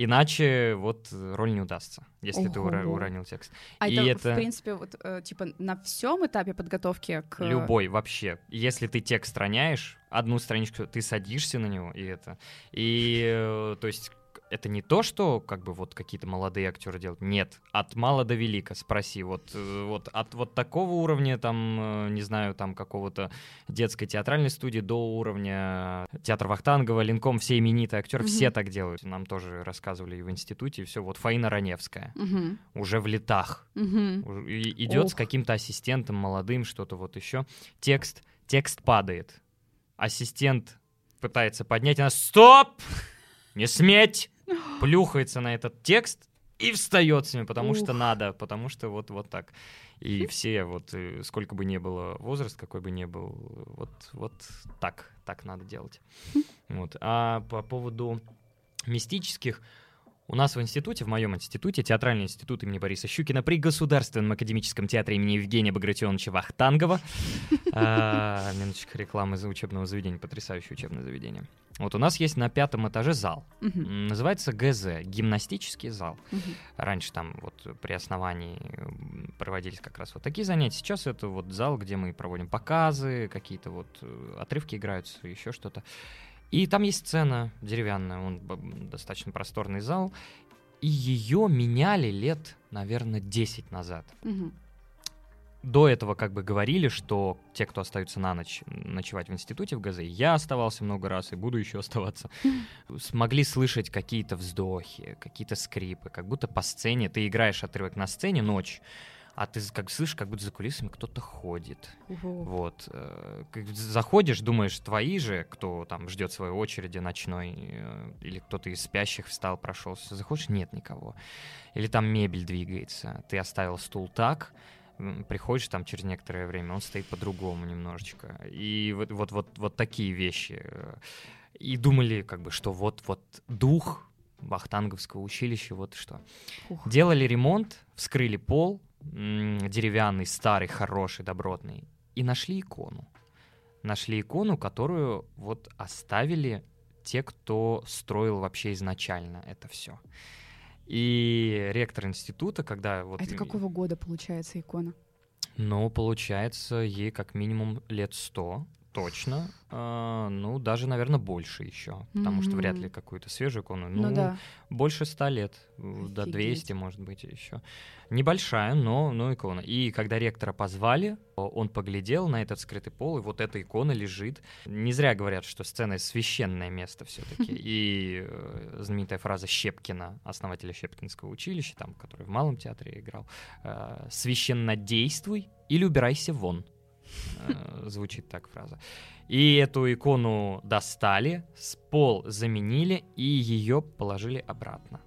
Иначе вот э, роль не удастся, если ты ура- Ого. уронил текст. А и это, это- в принципе, вот, э, типа, на всем этапе подготовки к... Любой вообще. Если ты текст роняешь, одну страничку, ты садишься на него, и это. И, э, то есть, это не то, что как бы вот какие-то молодые актеры делают. Нет, от мала до велика. Спроси, вот, э, вот от вот такого уровня, там, э, не знаю, там какого-то детской театральной студии до уровня театра Вахтангова, Ленком, все именитые актеры, Мгм. все так делают. Нам тоже рассказывали и в институте, и все. Вот Фаина Раневская Мгм. уже в летах. Уж- и- идет с каким-то ассистентом молодым, что-то вот еще. Текст, текст падает. Ассистент пытается поднять, она «Стоп! Не сметь!» [GASPS] Плюхается на этот текст и встает с ними, потому Ух. что надо, потому что вот, вот так. И все, вот, э, сколько бы ни было возраст, какой бы ни был, вот, вот так, так надо делать. Вот. А по поводу мистических, у нас в институте, в моем институте, театральный институт имени Бориса Щукина при Государственном академическом театре имени Евгения Багратионовича Вахтангова. [LAUGHS] А, Минуточка рекламы за учебного заведения, потрясающее учебное заведение. Вот у нас есть на пятом этаже зал. Называется ГЗ, гимнастический зал. Раньше там вот при основании проводились как раз вот такие занятия. Сейчас это вот зал, где мы проводим показы, какие-то вот э, отрывки играются, еще что-то. И там есть сцена деревянная, он достаточно просторный зал. И ее меняли лет, наверное, 10 назад. Мгм. До этого как бы говорили, что те, кто остаются на ночь ночевать в институте в ГЗ, я оставался много раз и буду еще [LAUGHS] оставаться, смогли слышать какие-то вздохи, какие-то скрипы, как будто по сцене, ты играешь отрывок на сцене ночь, а ты как слышишь, как будто за кулисами кто-то ходит. Ого. Вот. э, Заходишь, думаешь, твои же, кто там ждет своей очереди ночной, э, или кто-то из спящих встал, прошелся. Заходишь, нет никого. Или там мебель двигается. Ты оставил стул так, приходишь там через некоторое время, он стоит по-другому немножечко. И вот, вот, вот, вот такие вещи. э, И думали, как бы, что вот-вот дух Вахтанговского училища, вот что. Ух. Делали ремонт, вскрыли пол, деревянный, старый, хороший, добротный, и нашли икону. Нашли икону, которую вот оставили те, кто строил вообще изначально это все. И ректор института, когда вот... А это какого года получается икона? Ну, получается, ей как минимум лет сто, точно. А, ну, даже, наверное, больше еще. Потому что вряд ли какую-то свежую икону. Ну, да. Больше ста лет, э, до Офигеть. 200, может быть, еще. Небольшая, но, но икона. И когда ректора позвали, он поглядел на этот скрытый пол, и вот эта икона лежит. Не зря говорят, что сцена — священное место все-таки. [LAUGHS] И э, знаменитая фраза Щепкина, основателя Щепкинского училища, там, который в Малом театре играл, э, «Священно действуй или убирайся вон». Э, Звучит так фраза. И эту икону достали, с пол заменили и ее положили обратно.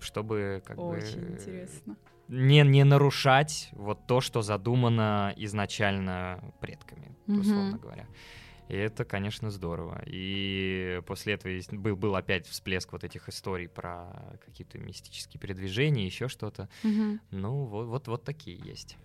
Чтобы как Очень бы интересно. не, не нарушать вот то, что задумано изначально предками, Мгм. условно говоря. И это, конечно, здорово. И после этого был, был опять всплеск вот этих историй про какие-то мистические передвижения, еще что-то. Мгм. Ну, вот, вот, вот такие есть.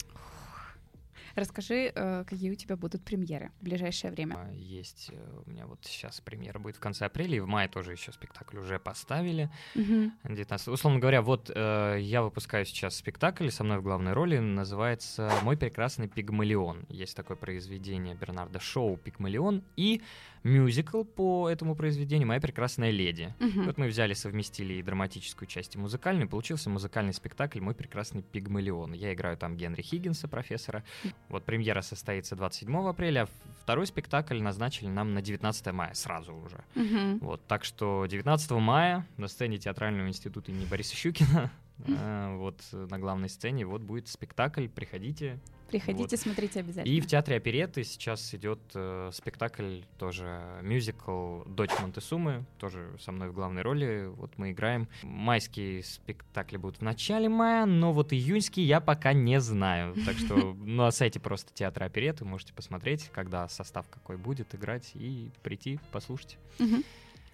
Расскажи, э, какие у тебя будут премьеры в ближайшее время. А, Есть э, у меня вот сейчас премьера будет в конце апреля, и в мае тоже еще спектакль уже поставили. Мгм. 19. Условно говоря, вот э, я выпускаю сейчас спектакль, со мной в главной роли, называется «Мой прекрасный пигмалион». Есть такое произведение Бернарда Шоу «Пигмалион» и мюзикл по этому произведению «Моя прекрасная леди». Мгм. Вот мы взяли, совместили и драматическую часть, и музыкальную, получился музыкальный спектакль «Мой прекрасный пигмалион». Я играю там Генри Хиггинса, профессора. Вот премьера состоится 27 апреля, второй спектакль назначили нам на 19 мая, сразу уже. Мгм. Вот, так что 19 мая на сцене Театрального института имени Бориса Щукина, вот э, на главной сцене, вот будет спектакль, приходите. Приходите, смотрите обязательно. И в Театре оперетты сейчас идет э, спектакль, тоже мюзикл «Дочь Монтесумы», тоже со мной в главной роли, вот мы играем. Майские спектакли будут в начале мая, но вот июньский я пока не знаю, [LAUGHS] так что на сайте просто Театра оперетты можете посмотреть, когда состав какой будет играть, и прийти послушать.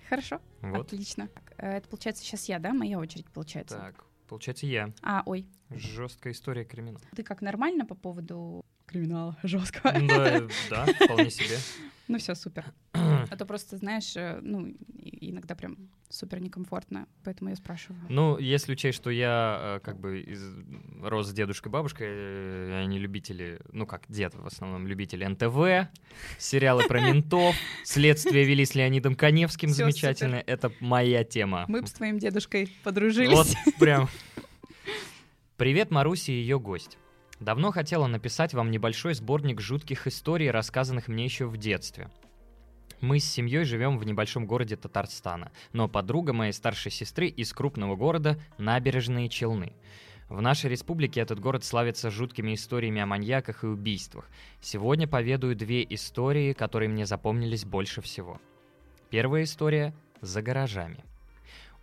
Хорошо, Вот. отлично. Э, Это получается сейчас я, да? Моя очередь получается. Так, получается я. А, ой, Жесткая история криминала. ты как нормально по поводу криминала [LAUGHS] жесткого? Да, да, вполне себе. [LAUGHS] Ну все, супер. [CLEARS THROAT] А то просто, знаешь, э, ну, иногда прям супер некомфортно, поэтому я спрашиваю. Ну, если учесть, что я э, как бы из, рос с дедушкой и бабушкой, э, они любители, ну как дед в основном любители НТВ, [LAUGHS] сериалы про ментов, следствие вели с Леонидом Коневским Всё, замечательно, это моя тема. Мы бы с твоим дедушкой подружились. Вот прям. Привет, Маруси и ее гость. Давно хотела написать вам небольшой сборник жутких историй, рассказанных мне еще в детстве. Мы с семьей живем в небольшом городе Татарстана, но подруга моей старшей сестры из крупного города Набережные Челны. В нашей республике этот город славится жуткими историями о маньяках и убийствах. Сегодня поведаю две истории, которые мне запомнились больше всего. Первая история – за гаражами.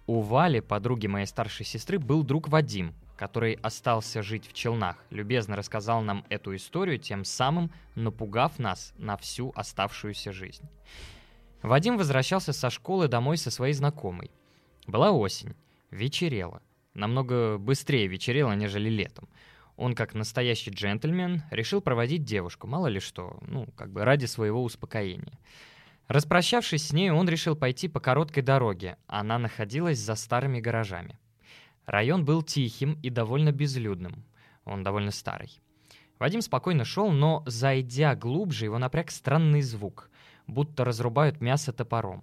У Вали, подруги моей старшей сестры, был друг Вадим, который остался жить в Челнах, любезно рассказал нам эту историю, тем самым напугав нас на всю оставшуюся жизнь. Вадим возвращался со школы домой со своей знакомой. Была осень, вечерело. Намного быстрее вечерело, нежели летом. Он, как настоящий джентльмен, решил проводить девушку, мало ли что, ну, как бы ради своего успокоения. Распрощавшись с ней, он решил пойти по короткой дороге. Она находилась за старыми гаражами. Район был тихим и довольно безлюдным. Он довольно старый. Вадим спокойно шел, но, зайдя глубже, его напряг странный звук, будто разрубают мясо топором.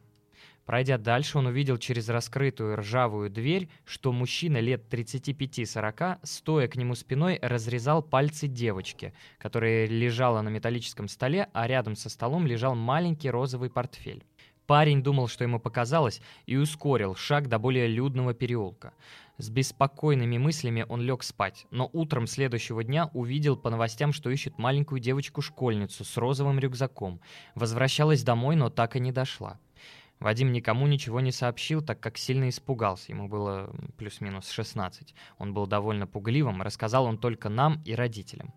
Пройдя дальше, он увидел через раскрытую ржавую дверь, что мужчина лет 35-40, стоя к нему спиной, разрезал пальцы девочки, которая лежала на металлическом столе, а рядом со столом лежал маленький розовый портфель. Парень думал, что ему показалось, и ускорил шаг до более людного переулка. С беспокойными мыслями он лег спать, но утром следующего дня увидел по новостям, что ищет маленькую девочку-школьницу с розовым рюкзаком. Возвращалась домой, но так и не дошла. Вадим никому ничего не сообщил, так как сильно испугался. Ему было плюс-минус 16. Он был довольно пугливым, рассказал он только нам и родителям.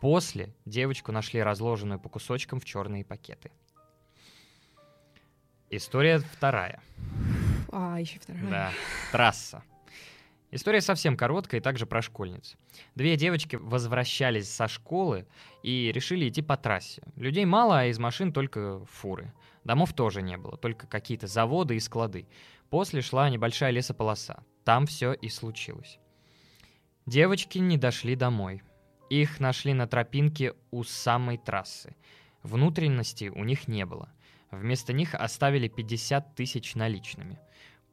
После девочку нашли разложенную по кусочкам в черные пакеты. История вторая. А, еще вторая. Да, трасса. История совсем короткая и также про школьниц. Две девочки возвращались со школы и решили идти по трассе. Людей мало, а из машин только фуры. Домов тоже не было, только какие-то заводы и склады. После шла небольшая лесополоса. Там все и случилось. Девочки не дошли домой. Их нашли на тропинке у самой трассы. Внутренности у них не было. Вместо них оставили 50 тысяч наличными.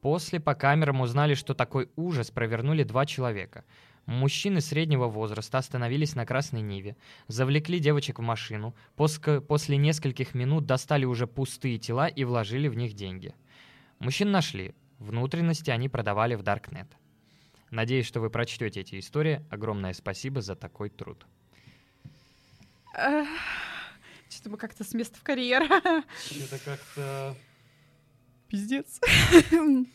После по камерам узнали, что такой ужас провернули два человека. Мужчины среднего возраста остановились на Красной Ниве, завлекли девочек в машину, после, после нескольких минут достали уже пустые тела и вложили в них деньги. Мужчин нашли, внутренности они продавали в Даркнет. Надеюсь, что вы прочтете эти истории. Огромное спасибо за такой труд. Что-то мы как-то с места в карьер. Что-то как-то... Пиздец. [LAUGHS]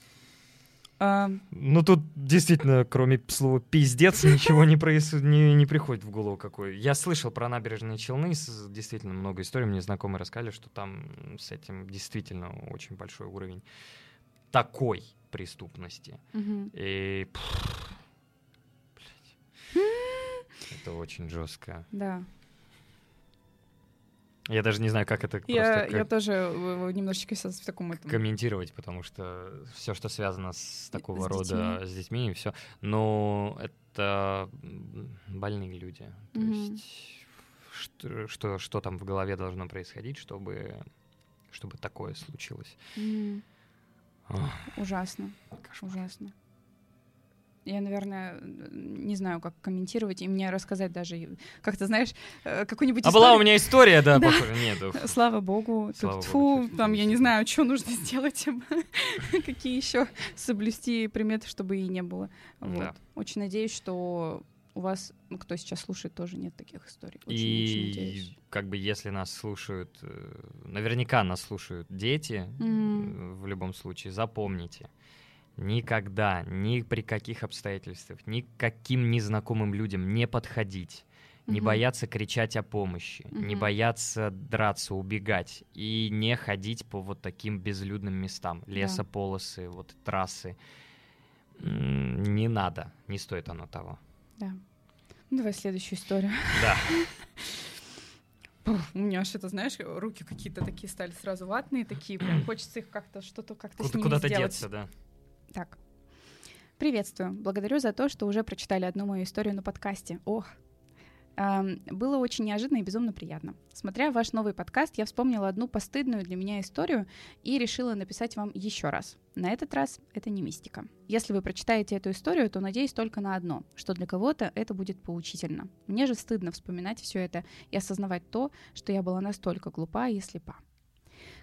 А... Ну тут действительно, кроме слова пиздец, ничего не, проис... не, не приходит в голову какой. Я слышал про набережные Челны, действительно много историй, мне знакомые рассказали, что там с этим действительно очень большой уровень такой преступности. Угу. И... Пфф. [LAUGHS] Это очень жестко. Да. Я даже не знаю, как это я, просто... Я тоже э, немножечко сейчас в таком... Этом... Комментировать, потому что все, что связано с такого с рода, детьми. с детьми, и все. Но это больные люди. То mm-hmm. есть что, что, что там в голове должно происходить, чтобы, чтобы такое случилось. Mm-hmm. Ужасно. Кошмар. Ужасно. Я, наверное, не знаю, как комментировать, и мне рассказать даже, как ты знаешь, э, какую-нибудь А была у меня история, да, [LAUGHS] да. похоже, нет. Слава богу. Слава тут, богу, фу, там, я не знаю, что нужно [LAUGHS] сделать, [LAUGHS] какие еще соблюсти приметы, чтобы и не было. Вот. Да. Очень надеюсь, что у вас, ну, кто сейчас слушает, тоже нет таких историй. Очень, и очень как бы если нас слушают, э, наверняка нас слушают дети, mm-hmm. в любом случае, запомните Никогда, ни при каких обстоятельствах, ни к каким незнакомым людям не подходить. Не угу. бояться кричать о помощи, угу. не бояться драться, убегать и не ходить по вот таким безлюдным местам, лесополосы, да. вот трассы. Не надо, не стоит оно того. Да. Ну, давай следующую историю. Да. [LAUGHS] У меня аж это, знаешь, руки какие-то такие стали сразу ватные, такие, прям [CLEARS THROAT] хочется их как-то что-то как-то Куда-то деться, да. Так. Приветствую. Благодарю за то, что уже прочитали одну мою историю на подкасте. Ох, было очень неожиданно и безумно приятно. Смотря ваш новый подкаст, я вспомнила одну постыдную для меня историю и решила написать вам еще раз. На этот раз это не мистика. Если вы прочитаете эту историю, то надеюсь только на одно, что для кого-то это будет поучительно. Мне же стыдно вспоминать все это и осознавать то, что я была настолько глупа и слепа.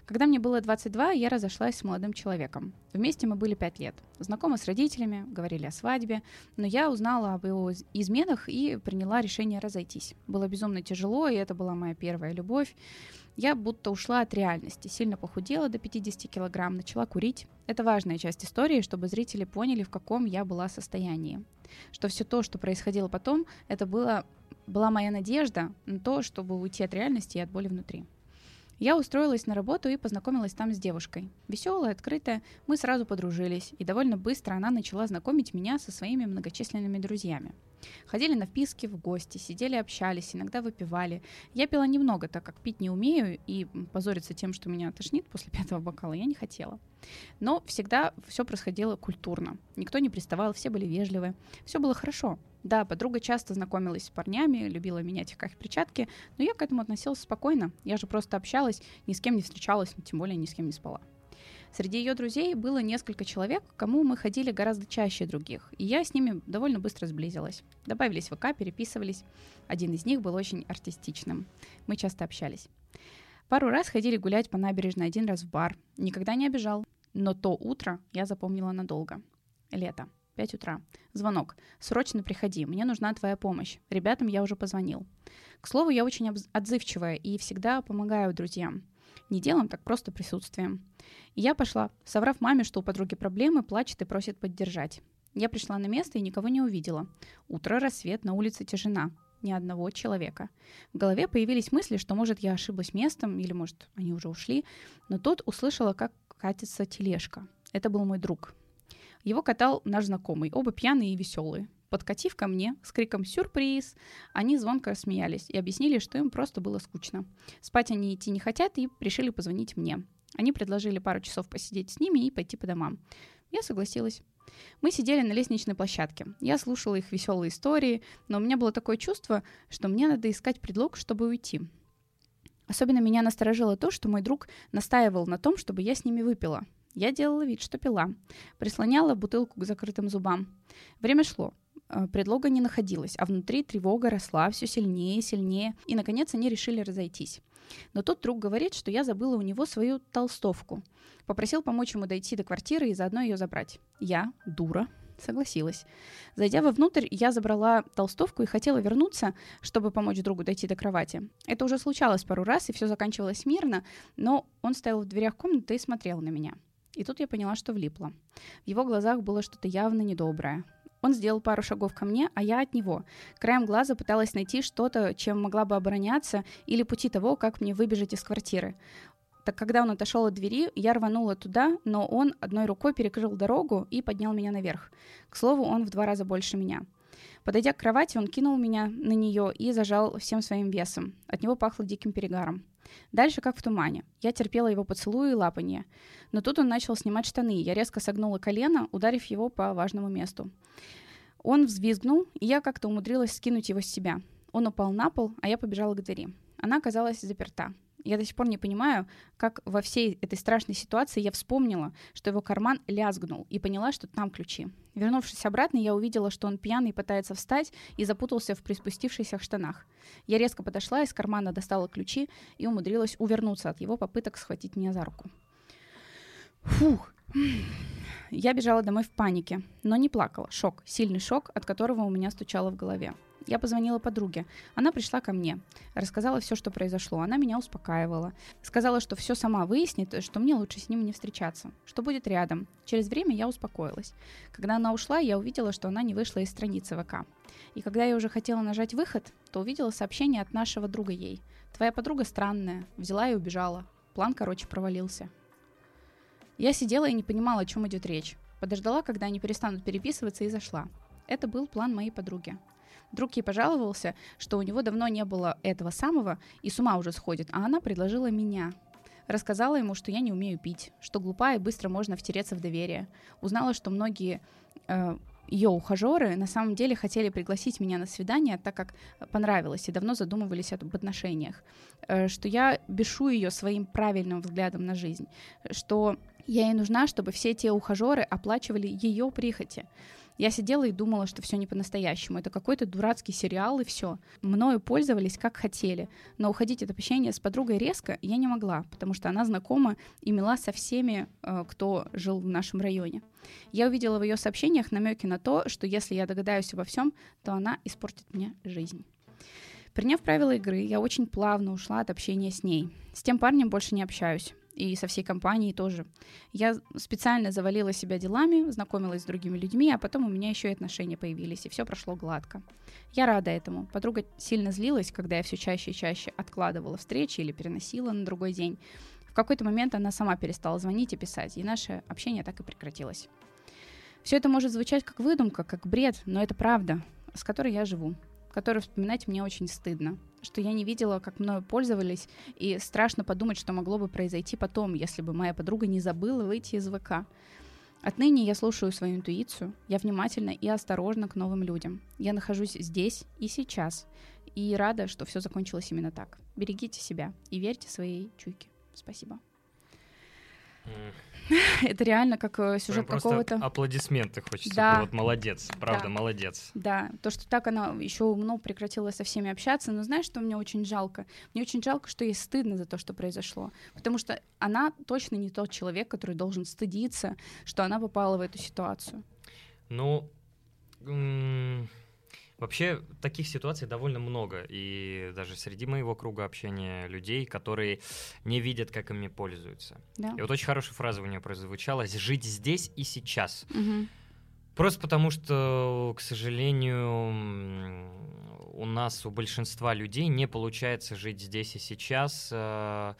Когда мне было 22, я разошлась с молодым человеком. Вместе мы были 5 лет. Знакомы с родителями, говорили о свадьбе, но я узнала об его изменах и приняла решение разойтись. Было безумно тяжело, и это была моя первая любовь. Я будто ушла от реальности, сильно похудела до 50 килограмм, начала курить. Это важная часть истории, чтобы зрители поняли, в каком я была состоянии. Что все то, что происходило потом, это было, была моя надежда на то, чтобы уйти от реальности и от боли внутри. Я устроилась на работу и познакомилась там с девушкой. Веселая, открытая, мы сразу подружились, и довольно быстро она начала знакомить меня со своими многочисленными друзьями. Ходили на вписки в гости, сидели, общались, иногда выпивали. Я пила немного, так как пить не умею, и позориться тем, что меня тошнит после [LAUGHS] пятого бокала, я не хотела. Но всегда все происходило культурно. Никто не приставал, все были вежливы. Все было хорошо. Да, подруга часто знакомилась с парнями, любила менять их как перчатки, но я к этому относилась спокойно. Я же просто общалась, ни с кем не встречалась, тем более ни с кем не спала. Среди ее друзей было несколько человек, к кому мы ходили гораздо чаще других, и я с ними довольно быстро сблизилась. Добавились в ВК, переписывались. Один из них был очень артистичным. Мы часто общались. Пару раз ходили гулять по набережной, один раз в бар. Никогда не обижал. Но то утро я запомнила надолго. Лето. 5 утра. Звонок. Срочно приходи, мне нужна твоя помощь. Ребятам я уже позвонил. К слову, я очень отзывчивая и всегда помогаю друзьям. Не делом, так просто присутствием. И я пошла, соврав маме, что у подруги проблемы, плачет и просит поддержать. Я пришла на место и никого не увидела. Утро, рассвет, на улице тишина. Ни одного человека. В голове появились мысли, что, может, я ошиблась местом, или, может, они уже ушли. Но тут услышала, как катится тележка. Это был мой друг. Его катал наш знакомый, оба пьяные и веселые. Подкатив ко мне с криком «Сюрприз!», они звонко рассмеялись и объяснили, что им просто было скучно. Спать они идти не хотят и решили позвонить мне. Они предложили пару часов посидеть с ними и пойти по домам. Я согласилась. Мы сидели на лестничной площадке. Я слушала их веселые истории, но у меня было такое чувство, что мне надо искать предлог, чтобы уйти. Особенно меня насторожило то, что мой друг настаивал на том, чтобы я с ними выпила. Я делала вид, что пила. Прислоняла бутылку к закрытым зубам. Время шло. Э, предлога не находилось, а внутри тревога росла все сильнее и сильнее, и, наконец, они решили разойтись. Но тот друг говорит, что я забыла у него свою толстовку. Попросил помочь ему дойти до квартиры и заодно ее забрать. Я, дура, согласилась. Зайдя вовнутрь, я забрала толстовку и хотела вернуться, чтобы помочь другу дойти до кровати. Это уже случалось пару раз, и все заканчивалось мирно, но он стоял в дверях комнаты и смотрел на меня. И тут я поняла, что влипла. В его глазах было что-то явно недоброе. Он сделал пару шагов ко мне, а я от него. Краем глаза пыталась найти что-то, чем могла бы обороняться, или пути того, как мне выбежать из квартиры. Так когда он отошел от двери, я рванула туда, но он одной рукой перекрыл дорогу и поднял меня наверх. К слову, он в два раза больше меня. Подойдя к кровати, он кинул меня на нее и зажал всем своим весом. От него пахло диким перегаром. Дальше как в тумане. Я терпела его поцелуи и лапанье. Но тут он начал снимать штаны. Я резко согнула колено, ударив его по важному месту. Он взвизгнул, и я как-то умудрилась скинуть его с себя. Он упал на пол, а я побежала к двери. Она оказалась заперта. Я до сих пор не понимаю, как во всей этой страшной ситуации я вспомнила, что его карман лязгнул, и поняла, что там ключи. Вернувшись обратно, я увидела, что он пьяный пытается встать и запутался в приспустившихся штанах. Я резко подошла, из кармана достала ключи и умудрилась увернуться от его попыток схватить меня за руку. Фух. Я бежала домой в панике, но не плакала. Шок, сильный шок, от которого у меня стучало в голове. Я позвонила подруге. Она пришла ко мне, рассказала все, что произошло. Она меня успокаивала. Сказала, что все сама выяснит, что мне лучше с ним не встречаться, что будет рядом. Через время я успокоилась. Когда она ушла, я увидела, что она не вышла из страницы ВК. И когда я уже хотела нажать выход, то увидела сообщение от нашего друга ей. «Твоя подруга странная. Взяла и убежала. План, короче, провалился». Я сидела и не понимала, о чем идет речь. Подождала, когда они перестанут переписываться, и зашла. Это был план моей подруги. Друг ей пожаловался, что у него давно не было этого самого и с ума уже сходит, а она предложила меня. Рассказала ему, что я не умею пить, что глупа и быстро можно втереться в доверие. Узнала, что многие э, ее ухажеры на самом деле хотели пригласить меня на свидание, так как понравилось и давно задумывались об отношениях. Э, что я бешу ее своим правильным взглядом на жизнь. Что я ей нужна, чтобы все те ухажеры оплачивали ее прихоти. Я сидела и думала, что все не по-настоящему. Это какой-то дурацкий сериал и все. Мною пользовались как хотели. Но уходить от общения с подругой резко я не могла, потому что она знакома и мила со всеми, э, кто жил в нашем районе. Я увидела в ее сообщениях намеки на то, что если я догадаюсь обо всем, то она испортит мне жизнь. Приняв правила игры, я очень плавно ушла от общения с ней. С тем парнем больше не общаюсь. И со всей компанией тоже. Я специально завалила себя делами, знакомилась с другими людьми, а потом у меня еще и отношения появились, и все прошло гладко. Я рада этому. Подруга сильно злилась, когда я все чаще и чаще откладывала встречи или переносила на другой день. В какой-то момент она сама перестала звонить и писать, и наше общение так и прекратилось. Все это может звучать как выдумка, как бред, но это правда, с которой я живу которую вспоминать мне очень стыдно. Что я не видела, как мною пользовались, и страшно подумать, что могло бы произойти потом, если бы моя подруга не забыла выйти из ВК. Отныне я слушаю свою интуицию, я внимательна и осторожна к новым людям. Я нахожусь здесь и сейчас, и рада, что все закончилось именно так. Берегите себя и верьте своей чуйке. Спасибо. [LAUGHS] Это реально как э, сюжет какого-то... аплодисменты хочется. Да. Вот молодец, правда, да. молодец. Да, то, что так она еще умно прекратила со всеми общаться, но знаешь, что мне очень жалко? Мне очень жалко, что ей стыдно за то, что произошло. Потому что она точно не тот человек, который должен стыдиться, что она попала в эту ситуацию. Ну, Вообще таких ситуаций довольно много, и даже среди моего круга общения людей, которые не видят, как ими пользуются. Да. И вот очень хорошая фраза у нее прозвучала «жить здесь и сейчас». Угу. Просто потому что, к сожалению, у нас, у большинства людей не получается жить здесь и сейчас. Э,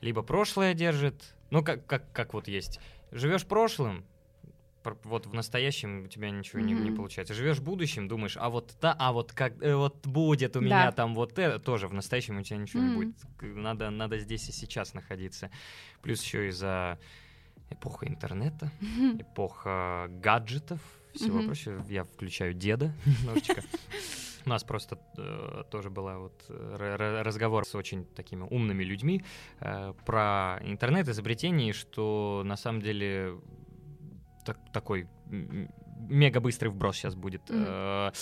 либо прошлое держит, ну как, как, как вот есть. Живешь прошлым, вот в настоящем у тебя ничего mm-hmm. не, не получается. Живешь в будущем, думаешь, а вот да, а вот как э, вот будет у да. меня там вот это тоже в настоящем у тебя ничего mm-hmm. не будет. Надо надо здесь и сейчас находиться. Плюс еще из-за эпоха интернета, mm-hmm. эпоха гаджетов, всего mm-hmm. прочего. Я включаю деда [LAUGHS] немножечко. У нас просто э, тоже была вот э, разговор с очень такими умными людьми э, про интернет изобретение, что на самом деле так, такой мега быстрый вброс сейчас будет. Mm-hmm.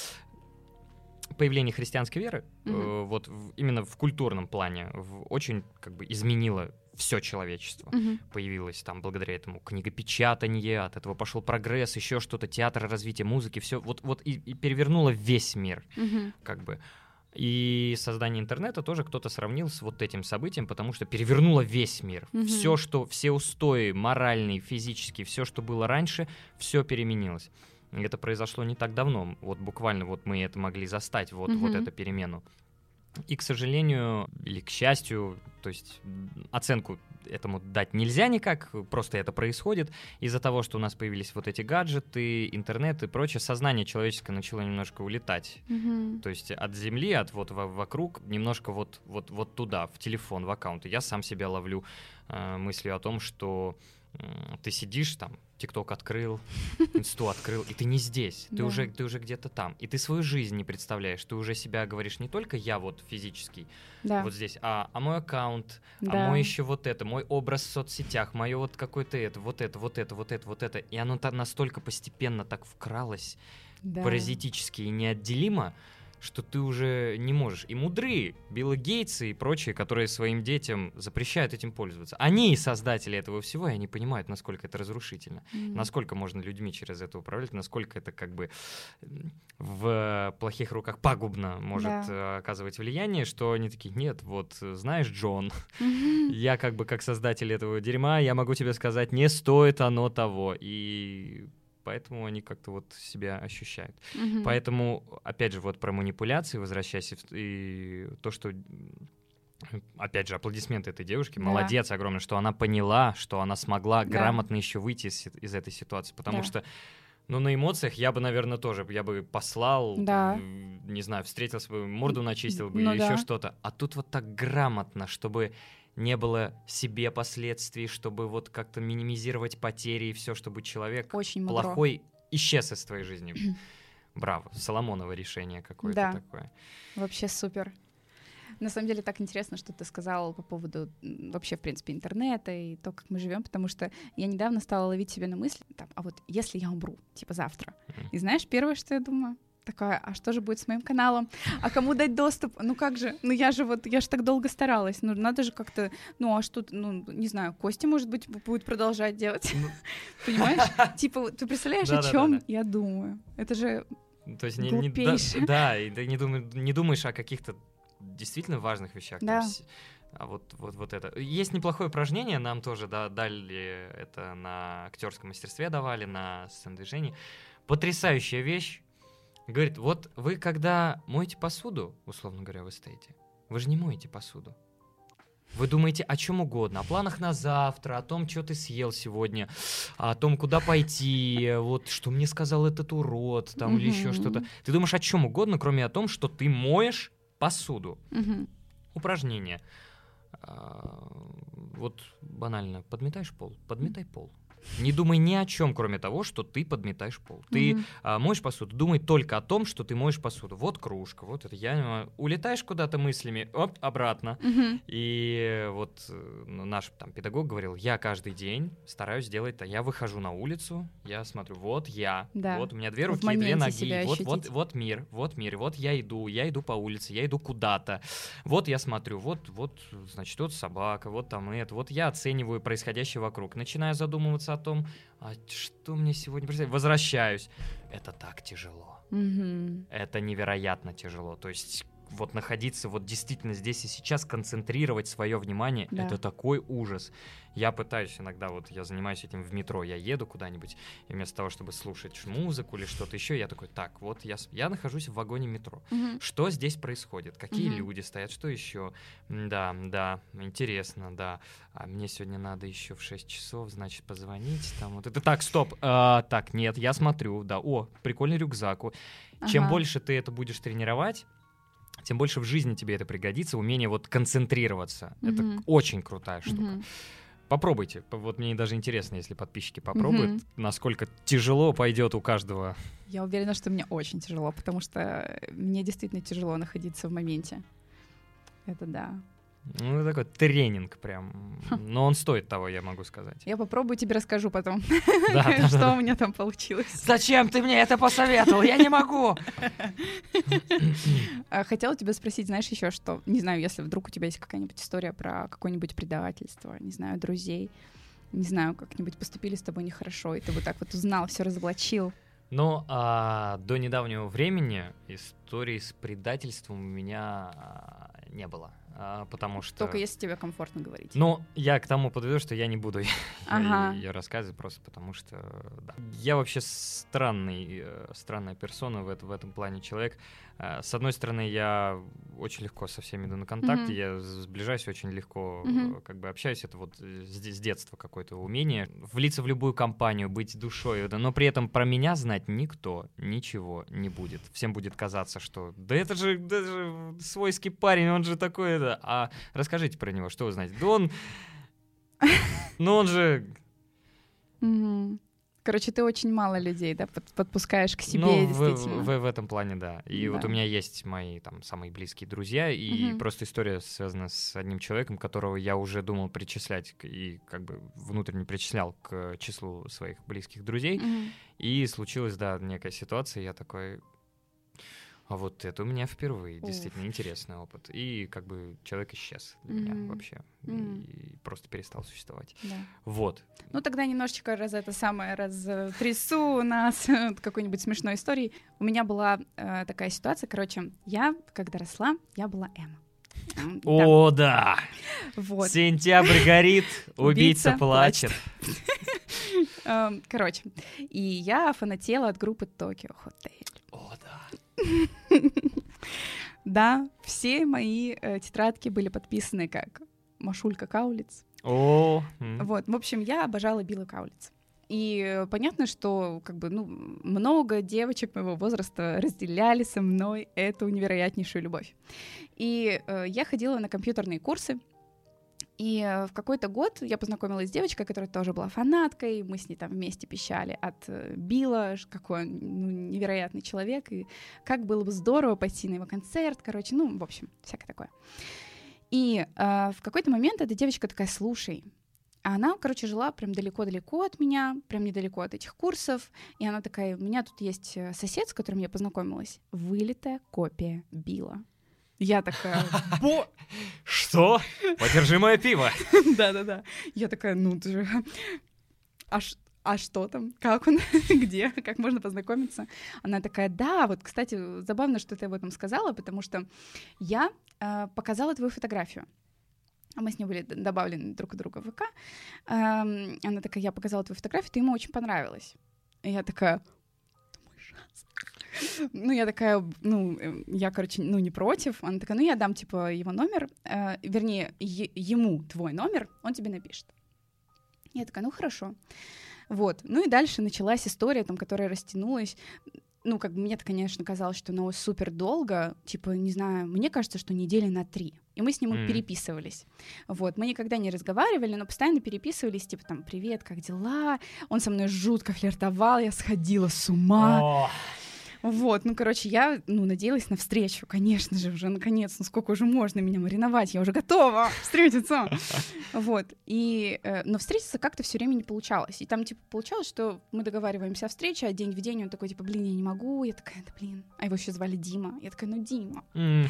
Появление христианской веры, mm-hmm. вот в, именно в культурном плане, в, очень как бы изменило все человечество. Mm-hmm. Появилось там благодаря этому книгопечатание, от этого пошел прогресс, еще что-то, театр, развитие музыки, все вот, вот и, и перевернуло весь мир, mm-hmm. как бы. И создание интернета тоже кто-то сравнил с вот этим событием, потому что перевернуло весь мир. Угу. Все, что, все устои, моральные, физические, все, что было раньше, все переменилось. Это произошло не так давно. Вот буквально вот мы это могли застать, вот, угу. вот эту перемену. И, к сожалению, или к счастью, то есть оценку этому дать нельзя никак, просто это происходит. Из-за того, что у нас появились вот эти гаджеты, интернет и прочее, сознание человеческое начало немножко улетать. Mm-hmm. То есть от земли, от вот вокруг, немножко вот, вот, вот туда, в телефон, в аккаунт. И я сам себя ловлю э, мыслью о том, что ты сидишь там, ТикТок открыл, [LAUGHS] Инсту открыл, и ты не здесь, ты, да. уже, ты уже где-то там. И ты свою жизнь не представляешь, ты уже себя говоришь не только я вот физический, да. вот здесь, а, а мой аккаунт, а да. а мой еще вот это, мой образ в соцсетях, мое вот какое-то это, вот это, вот это, вот это, вот это. И оно настолько постепенно так вкралось, да. паразитически и неотделимо, что ты уже не можешь. И мудрые Билла Гейтсы и прочие, которые своим детям запрещают этим пользоваться. Они создатели этого всего, и они понимают, насколько это разрушительно, mm-hmm. насколько можно людьми через это управлять, насколько это как бы в плохих руках пагубно может да. Э, оказывать влияние, что они такие, нет, вот знаешь, Джон, mm-hmm. я как бы как создатель этого дерьма, я могу тебе сказать, не стоит оно того. И поэтому они как-то вот себя ощущают. Угу. Поэтому, опять же, вот про манипуляции, возвращаясь, и то, что опять же, аплодисменты этой девушке. Да. Молодец огромный, что она поняла, что она смогла да. грамотно еще выйти из, из этой ситуации. Потому да. что, ну, на эмоциях я бы, наверное, тоже, я бы послал, да. не знаю, встретился бы, морду начистил бы ну, или да. еще что-то. А тут вот так грамотно, чтобы не было себе последствий, чтобы вот как-то минимизировать потери и все, чтобы человек Очень плохой исчез из твоей жизни. [CLEARS THROAT] Браво, Соломоново решение какое-то да. такое. Вообще супер. На самом деле так интересно, что ты сказал по поводу вообще, в принципе, интернета и то, как мы живем, потому что я недавно стала ловить себя на мысли, там, а вот если я умру, типа завтра, и знаешь, первое, что я думаю, такая, а что же будет с моим каналом? А кому дать доступ? Ну как же? Ну я же вот, я же так долго старалась. Ну надо же как-то, ну а что, ну не знаю, Костя, может быть, будет продолжать делать. Ну. [LAUGHS] Понимаешь? [LAUGHS] Типа, ты представляешь, о чем я думаю? Это же то есть не, не да, да, и ты не, думаешь, не думаешь о каких-то действительно важных вещах. Да. Там, а вот, вот, вот это. Есть неплохое упражнение, нам тоже да, дали это на актерском мастерстве давали, на сцен движении. Потрясающая вещь. Говорит, вот вы когда моете посуду, условно говоря, вы стоите, вы же не моете посуду. Вы думаете о чем угодно, о планах на завтра, о том, что ты съел сегодня, о том, куда пойти, вот что мне сказал этот урод, там mm-hmm. или еще что-то. Ты думаешь о чем угодно, кроме о том, что ты моешь посуду. Mm-hmm. Упражнение. А, вот банально, подметаешь пол, подметай пол. Не думай ни о чем, кроме того, что ты подметаешь пол. Ты mm-hmm. а, моешь посуду, думай только о том, что ты моешь посуду. Вот кружка, вот это. Я улетаешь куда-то мыслями, оп, обратно. Mm-hmm. И вот ну, наш там педагог говорил, я каждый день стараюсь делать это. Я выхожу на улицу, я смотрю, вот я, да. вот у меня две руки, две ноги, вот, вот, вот мир, вот мир, вот я иду, я иду по улице, я иду куда-то. Вот я смотрю, вот, вот, значит, вот собака, вот там это, вот я оцениваю происходящее вокруг, начинаю задумываться о том, а что мне сегодня предстоит. Возвращаюсь. Это так тяжело. Mm-hmm. Это невероятно тяжело. То есть вот находиться вот действительно здесь и сейчас, концентрировать свое внимание, да. это такой ужас. Я пытаюсь иногда, вот я занимаюсь этим в метро, я еду куда-нибудь, и вместо того, чтобы слушать музыку или что-то еще, я такой, так, вот я, я нахожусь в вагоне метро. Угу. Что здесь происходит? Какие угу. люди стоят? Что еще? Да, да, интересно, да. А мне сегодня надо еще в 6 часов, значит, позвонить. Там вот это. Так, стоп. А, так, нет, я смотрю, да. О, прикольный рюкзак. Чем ага. больше ты это будешь тренировать, тем больше в жизни тебе это пригодится, умение вот концентрироваться. Mm-hmm. Это очень крутая штука. Mm-hmm. Попробуйте. Вот мне даже интересно, если подписчики попробуют, mm-hmm. насколько тяжело пойдет у каждого. Я уверена, что мне очень тяжело, потому что мне действительно тяжело находиться в моменте. Это да. Ну, такой тренинг прям. Но он стоит того, я могу сказать. Я попробую тебе расскажу потом, [LAUGHS] [LAUGHS] что у меня там получилось. Зачем ты мне это посоветовал? Я не могу! [LAUGHS] А, хотела тебя спросить, знаешь, еще что? Не знаю, если вдруг у тебя есть какая-нибудь история про какое-нибудь предательство, не знаю, друзей, не знаю, как-нибудь поступили с тобой нехорошо, и ты вот так вот узнал, все разоблачил. Ну, а, до недавнего времени истории с предательством у меня а, не было. А, потому что... Только если тебе комфортно говорить. Ну, я к тому подведу, что я не буду [LAUGHS] ага. ее рассказывать, просто потому что... Да. Я вообще странный, э, странная персона в, это, в этом плане человек. Э, с одной стороны, я очень легко со всеми иду на контакт, mm-hmm. я сближаюсь очень легко, mm-hmm. как бы общаюсь. Это вот с, с детства какое-то умение влиться в любую компанию, быть душой. Но при этом про меня знать никто ничего не будет. Всем будет казаться, что да это же, да же свойский парень, он же такой это. А расскажите про него, что вы знаете? Да он... [LAUGHS] Ну он же... Короче, ты очень мало людей, да, подпускаешь к себе, ну, действительно. В, в, в этом плане, да. И да. вот у меня есть мои там самые близкие друзья, и угу. просто история связана с одним человеком, которого я уже думал причислять и как бы внутренне причислял к числу своих близких друзей. Угу. И случилась, да, некая ситуация, я такой, а вот это у меня впервые, действительно Уф. интересный опыт. И как бы человек исчез для mm-hmm. меня вообще. Mm-hmm. И просто перестал существовать. Да. Вот. Ну тогда немножечко раз это самое разтрясу нас [LAUGHS] какой-нибудь смешной историей. У меня была э, такая ситуация, короче, я, когда росла, я была Эмма. О, да. Вот. Сентябрь горит, [LAUGHS] убийца плачет. [LAUGHS] Эм, короче, и я фанатела от группы Токио Hotel. Да, все мои э, тетрадки были подписаны как Машулька Каулиц. О. Вот, в общем, я обожала Билла Каулиц. И понятно, что как бы, ну, много девочек моего возраста разделяли со мной эту невероятнейшую любовь. И э, я ходила на компьютерные курсы, И э, в какой-то год я познакомилась с девочкой, которая тоже была фанаткой, мы с ней там вместе пищали от э, Билла, какой он ну, невероятный человек, и как было бы здорово пойти на его концерт, короче, ну, в общем, всякое такое. И э, в какой-то момент эта девочка такая, слушай, а она, короче, жила прям далеко-далеко от меня, прям недалеко от этих курсов. И она такая, у меня тут есть э, сосед, с которым я познакомилась, вылитая копия Билла. Я такая, Бо... [LAUGHS] Что? Подержи мое пиво. [LAUGHS] Да-да-да. Я такая, ну ты же... А, а что там? Как он? [LAUGHS] Где? Как можно познакомиться? Она такая, да, вот, кстати, забавно, что ты об этом сказала, потому что я э, показала твою фотографию. А мы с ней были добавлены друг к другу в ВК. Эм, она такая, я показала твою фотографию, ты ему очень понравилась. И я такая, [LAUGHS] ну, я такая, ну, э, я, короче, ну, не против. Она такая, ну, я дам, типа, его номер, э, вернее, ему твой номер, он тебе напишет. Я такая, ну, хорошо. Вот. Ну и дальше началась история, там, которая растянулась. Ну, как бы мне-то, конечно, казалось, что она супер долго, типа, не знаю, мне кажется, что недели на три. И мы с ним mm. переписывались. Вот, мы никогда не разговаривали, но постоянно переписывались, типа, там, привет, как дела? Он со мной жутко флиртовал, я сходила с ума. Oh. Вот, ну, короче, я, ну, надеялась на встречу, конечно же, уже, наконец, ну, сколько уже можно меня мариновать, я уже готова [LAUGHS] встретиться. Вот, и, э, но встретиться как-то все время не получалось. И там, типа, получалось, что мы договариваемся о встрече, а день в день он такой, типа, блин, я не могу, я такая, да, блин, а его еще звали Дима, я такая, ну, Дима. Mm.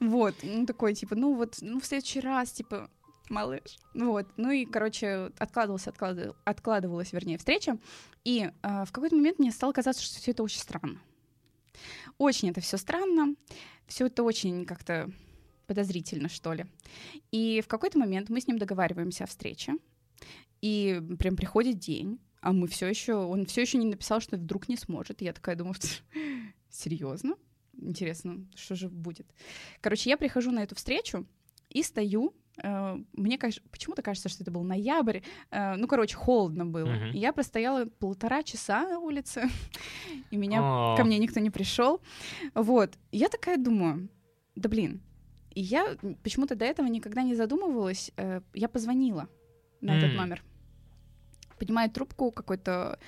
Вот, ну, такой, типа, ну, вот, ну, в следующий раз, типа, малыш. Вот. Ну и, короче, откладывалась, откладывалась, откладывалась вернее, встреча. И э, в какой-то момент мне стало казаться, что все это очень странно. Очень это все странно, все это очень как-то подозрительно, что ли. И в какой-то момент мы с ним договариваемся о встрече, и прям приходит день, а мы все еще, он все еще не написал, что вдруг не сможет. И я такая думаю, серьезно? Интересно, что же будет? Короче, я прихожу на эту встречу и стою мне кажется, почему-то кажется, что это был ноябрь. Э, ну, короче, холодно было. Uh-huh. И я простояла полтора часа на улице, [LAUGHS] и меня oh. ко мне никто не пришел. Вот. Я такая думаю, да блин. И я почему-то до этого никогда не задумывалась. Э, я позвонила на mm. этот номер. Поднимает трубку какой-то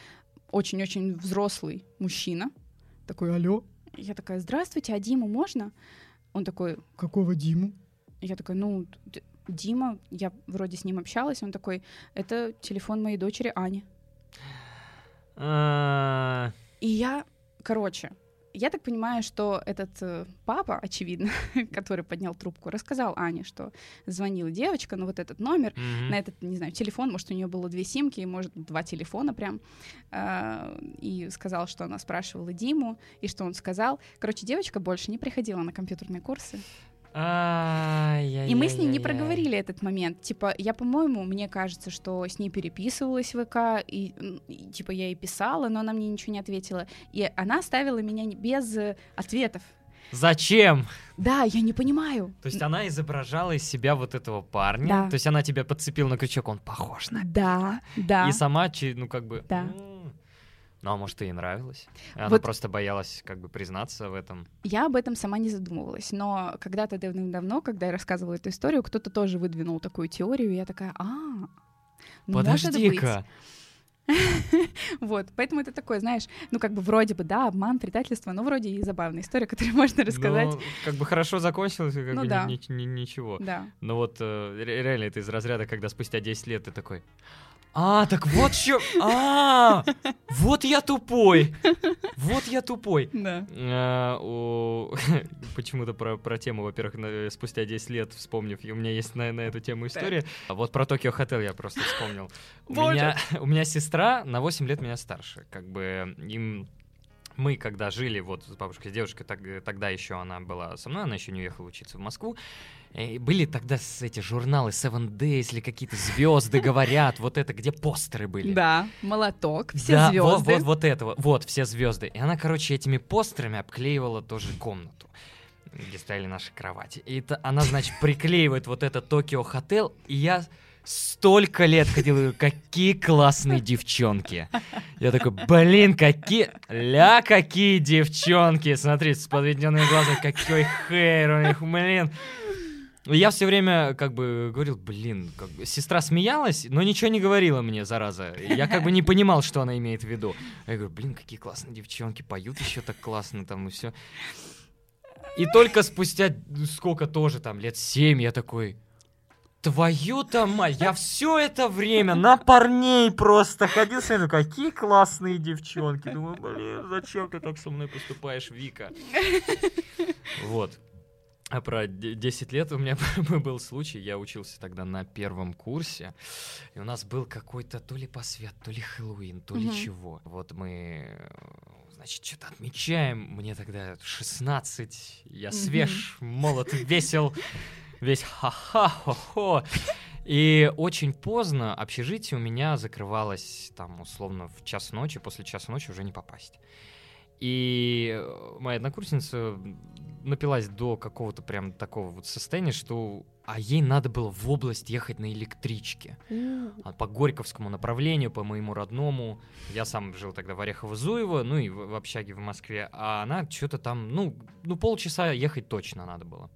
очень-очень взрослый мужчина. Такой, алло. Я такая, здравствуйте, а Диму можно? Он такой, какого Диму? Я такая, ну, Дима, я вроде с ним общалась, он такой, это телефон моей дочери Ани. А. И я, короче, я так понимаю, что этот э, папа, очевидно, [LAUGHS] который поднял трубку, рассказал Ане, что звонила девочка, ну вот этот номер, mm-hmm. на этот, не знаю, телефон, может, у нее было две симки, может, два телефона прям, э, и сказал, что она спрашивала Диму, и что он сказал. Короче, девочка больше не приходила на компьютерные курсы. И мы с ней не проговорили этот момент. Типа, я, по-моему, мне кажется, что с ней переписывалась в ВК, и, и типа я ей писала, но она мне ничего не ответила. И она оставила меня без э, ответов. Зачем? Да, я не понимаю. То есть она изображала из себя вот этого парня. Да. То есть она тебя подцепила на крючок, он похож на. Да, да. И сама, ну как бы. Да. Ну, а может, ей нравилось? И она вот просто боялась как бы признаться в этом. Я об этом сама не задумывалась, но когда-то давным-давно, когда я рассказывала эту историю, кто-то тоже выдвинул такую теорию, и я такая, а, ну, Подожди-ка. [LAUGHS] Вот, поэтому это такое, знаешь, ну как бы вроде бы, да, обман, предательство, но вроде и забавная история, [LAUGHS] которую можно рассказать. Ну, как бы хорошо закончилось, как ну, бы да. ни, ни, ничего. Да. Но вот э, реально это из разряда, когда спустя 10 лет ты такой, а, так вот что... А, вот я тупой. Вот я тупой. Да. О, почему-то про, про тему, во-первых, спустя 10 лет вспомнив, и у меня есть на, на эту тему история. А вот про Токио Хотел я просто вспомнил. У меня, у меня сестра на 8 лет меня старше. Как бы им мы, когда жили вот с бабушкой, с девушкой, так, тогда еще она была со мной, она еще не уехала учиться в Москву, были тогда эти журналы Seven Days или какие-то звезды говорят, вот это, где постеры были. Да, молоток, все да, звезды. Вот, вот, вот этого, вот все звезды. И она, короче, этими постерами обклеивала тоже комнату где стояли наши кровати. И это, она, значит, приклеивает вот это Токио Хотел, и я столько лет ходил, какие классные девчонки. Я такой, блин, какие, ля, какие девчонки. Смотрите, с подведенными глазами, какой хейр у них, блин. Я все время как бы говорил, блин, как сестра смеялась, но ничего не говорила мне, зараза. Я как бы не понимал, что она имеет в виду. Я говорю, блин, какие классные девчонки, поют еще так классно там и все. И только спустя сколько тоже там, лет семь, я такой, твою-то мать, я все это время на парней просто ходил, смотрю, какие классные девчонки. Думаю, блин, зачем ты так со мной поступаешь, Вика? Вот. А про 10 лет у меня [LAUGHS] был случай, я учился тогда на первом курсе, и у нас был какой-то то ли посвят, то ли Хэллоуин, то ли чего. Вот мы, значит, что-то отмечаем, мне тогда 16, я свеж, молод, весел, весь ха-ха-хо-хо. И очень поздно общежитие у меня закрывалось, там, условно, в час ночи, после часа ночи уже не попасть. И моя однокурсница напилась до какого-то прям такого вот состояния, что а ей надо было в область ехать на электричке. А по Горьковскому направлению, по моему родному. Я сам жил тогда в Орехово-Зуево, ну и в, в общаге в Москве. А она что-то там, ну, ну полчаса ехать точно надо было.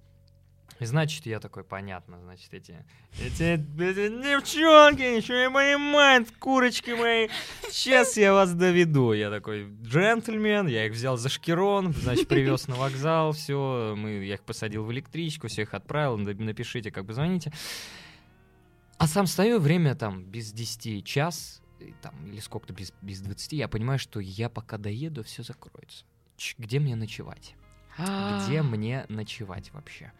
И значит, я такой, понятно, значит, эти, эти, эти девчонки ничего не понимают, курочки мои, сейчас я вас доведу. Я такой, джентльмен, я их взял за шкирон, значит, привез на вокзал, все, мы, я их посадил в электричку, всех отправил, напишите, как бы звоните. А сам стою, время там без 10 час, там, или сколько-то без, без 20, я понимаю, что я пока доеду, все закроется. Ч- где мне ночевать? Где мне ночевать вообще?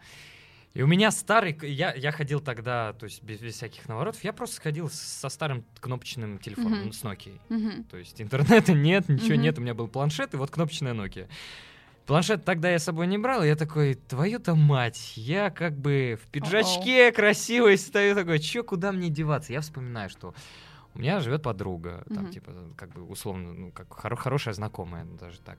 И у меня старый, я, я ходил тогда, то есть без, без всяких наворотов, я просто ходил со старым кнопочным телефоном, Мгм. с Nokia. Мгм. То есть интернета [LAUGHS] нет, ничего Мгм. нет, у меня был планшет и вот кнопочная Nokia. Планшет тогда я с собой не брал, и я такой, твою-то мать, я как бы в пиджачке красивый стою такой, чё, куда мне деваться? Я вспоминаю, что у меня живет подруга, там, Мгм. типа, как бы условно, ну, как хоро- хорошая знакомая, даже так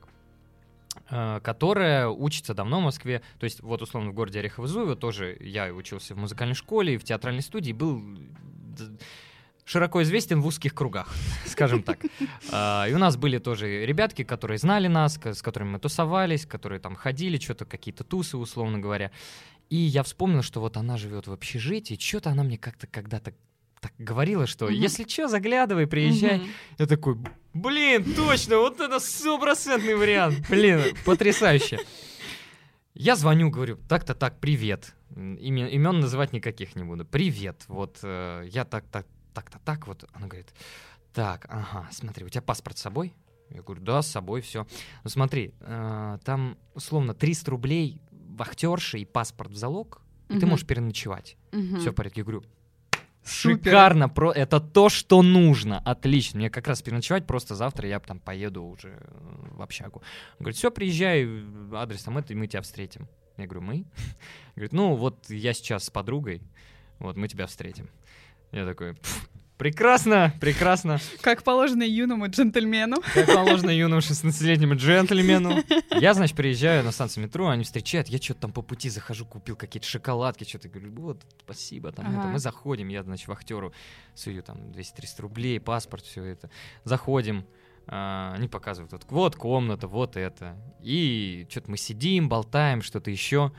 которая учится давно в Москве. То есть, вот, условно, в городе Орехово-Зуево тоже я учился в музыкальной школе и в театральной студии, был д- широко известен в узких кругах, [LAUGHS] скажем так. А, И у нас были тоже ребятки, которые знали нас, с которыми мы тусовались, которые там ходили, что-то какие-то тусы, условно говоря. И я вспомнил, что вот она живет в общежитии, что-то она мне как-то когда-то так говорила, что Мгм. если что, заглядывай, приезжай. Мгм. Я такой, блин, точно, вот это стопроцентный вариант. Блин, потрясающе. Я звоню, говорю, так-то так, привет. Имен, имен называть никаких не буду. Привет, вот э, я так-то, так-то так, вот. Она говорит, так, ага, смотри, у тебя паспорт с собой? Я говорю, да, с собой, все. Ну смотри, э, там условно 300 рублей вахтерши и паспорт в залог, и ты можешь переночевать. Все в порядке. Я говорю, Шикарно, про... это то, что нужно, отлично. Мне как раз переночевать, просто завтра я там поеду уже э, в общагу. Он говорит, все, приезжай, э, адрес там это, и мы тебя встретим. Я говорю, мы? [LAUGHS] Говорит, ну вот я сейчас с подругой, вот мы тебя встретим. Я такой, «Пф, прекрасно, прекрасно. Как положено юному джентльмену. Как положено юному 16-летнему джентльмену. Я, значит, приезжаю на станцию метро, они встречают, я что-то там по пути захожу, купил какие-то шоколадки, что-то говорю, вот, спасибо, там это. Ага. Мы заходим, я, значит, вахтеру сую там 200-300 рублей, паспорт, все это. Заходим, а, они показывают, вот, вот комната, вот это. И что-то мы сидим, болтаем, что-то еще,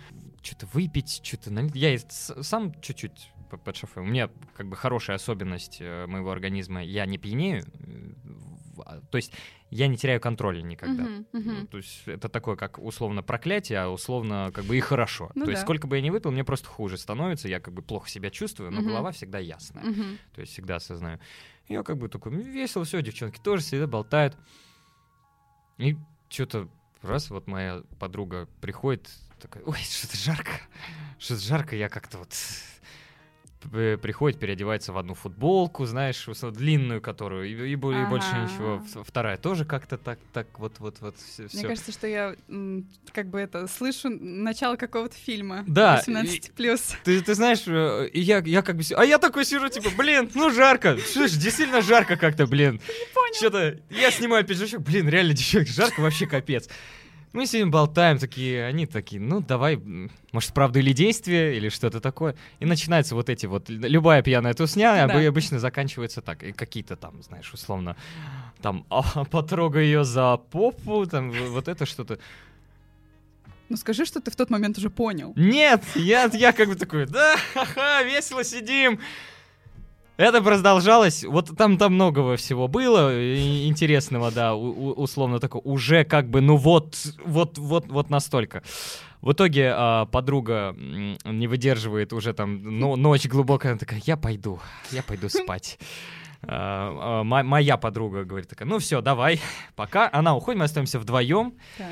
что-то выпить, что-то. Я сам чуть-чуть под шофе. У меня как бы хорошая особенность э, моего организма. Я не пьянею, э, а, то есть я не теряю контроля никогда. Мгм, Ну, мгм. То есть это такое, как условно проклятие, а условно как бы и хорошо. Ну То есть да. сколько бы я ни выпил, мне просто хуже становится, я как бы плохо себя чувствую, но Мгм. голова всегда ясная. Мгм. То есть всегда осознаю. Я как бы такой, «Ну, весело, все, девчонки тоже сидят, болтают. И что-то раз, вот моя подруга приходит, такая, ой, что-то жарко, что-то жарко, я как-то вот приходит, переодевается в одну футболку, знаешь, длинную, которую, и, и бо- и больше Ага. ничего. Вторая тоже как-то так, так вот, вот, вот, все. Мне кажется, что я как бы это слышу начало какого-то фильма. Да, 18 плюс. Ты, ты знаешь, э, и я, я как бы... А я такой сижу, типа, блин, ну жарко. Слышь, действительно жарко как-то, блин. Что-то... Я снимаю пиджачок, блин, реально, девчонки, жарко вообще капец. Мы сидим, болтаем, такие, они такие, ну, давай, может, правда или действие, или что-то такое. И начинаются вот эти вот, любая пьяная тусня Да. обы- обычно заканчивается так. И какие-то там, знаешь, условно, там, а, потрогай ее за попу, там, вот это что-то. Ну скажи, что ты в тот момент уже понял. Нет, я, я как бы такой, да, ха-ха, весело сидим. Это продолжалось, вот там там многого всего было интересного, да, у, условно такое, уже как бы, ну вот, вот, вот, вот настолько. В итоге а, подруга не выдерживает уже там, ну, ночь глубокая, она такая, я пойду, я пойду спать. А, а, моя подруга говорит такая, ну все, давай, пока. Она уходит, мы остаемся вдвоем. Так.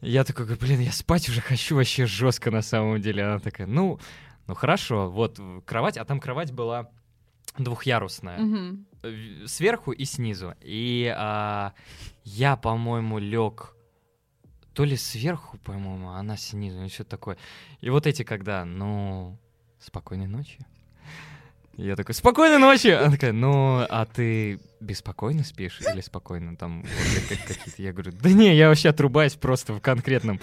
Я такой, блин, я спать уже хочу вообще жестко на самом деле. Она такая, ну, ну хорошо, вот кровать, а там кровать была двухъярусная. Угу. Сверху и снизу. И а, я, по-моему, лег то ли сверху, по-моему, а она снизу, или что-то такое. И вот эти, когда, ну, спокойной ночи. Я такой, спокойной ночи! Она такая, ну, а ты беспокойно спишь или спокойно там вот, какие-то? Я говорю, да не, я вообще отрубаюсь просто в конкретном.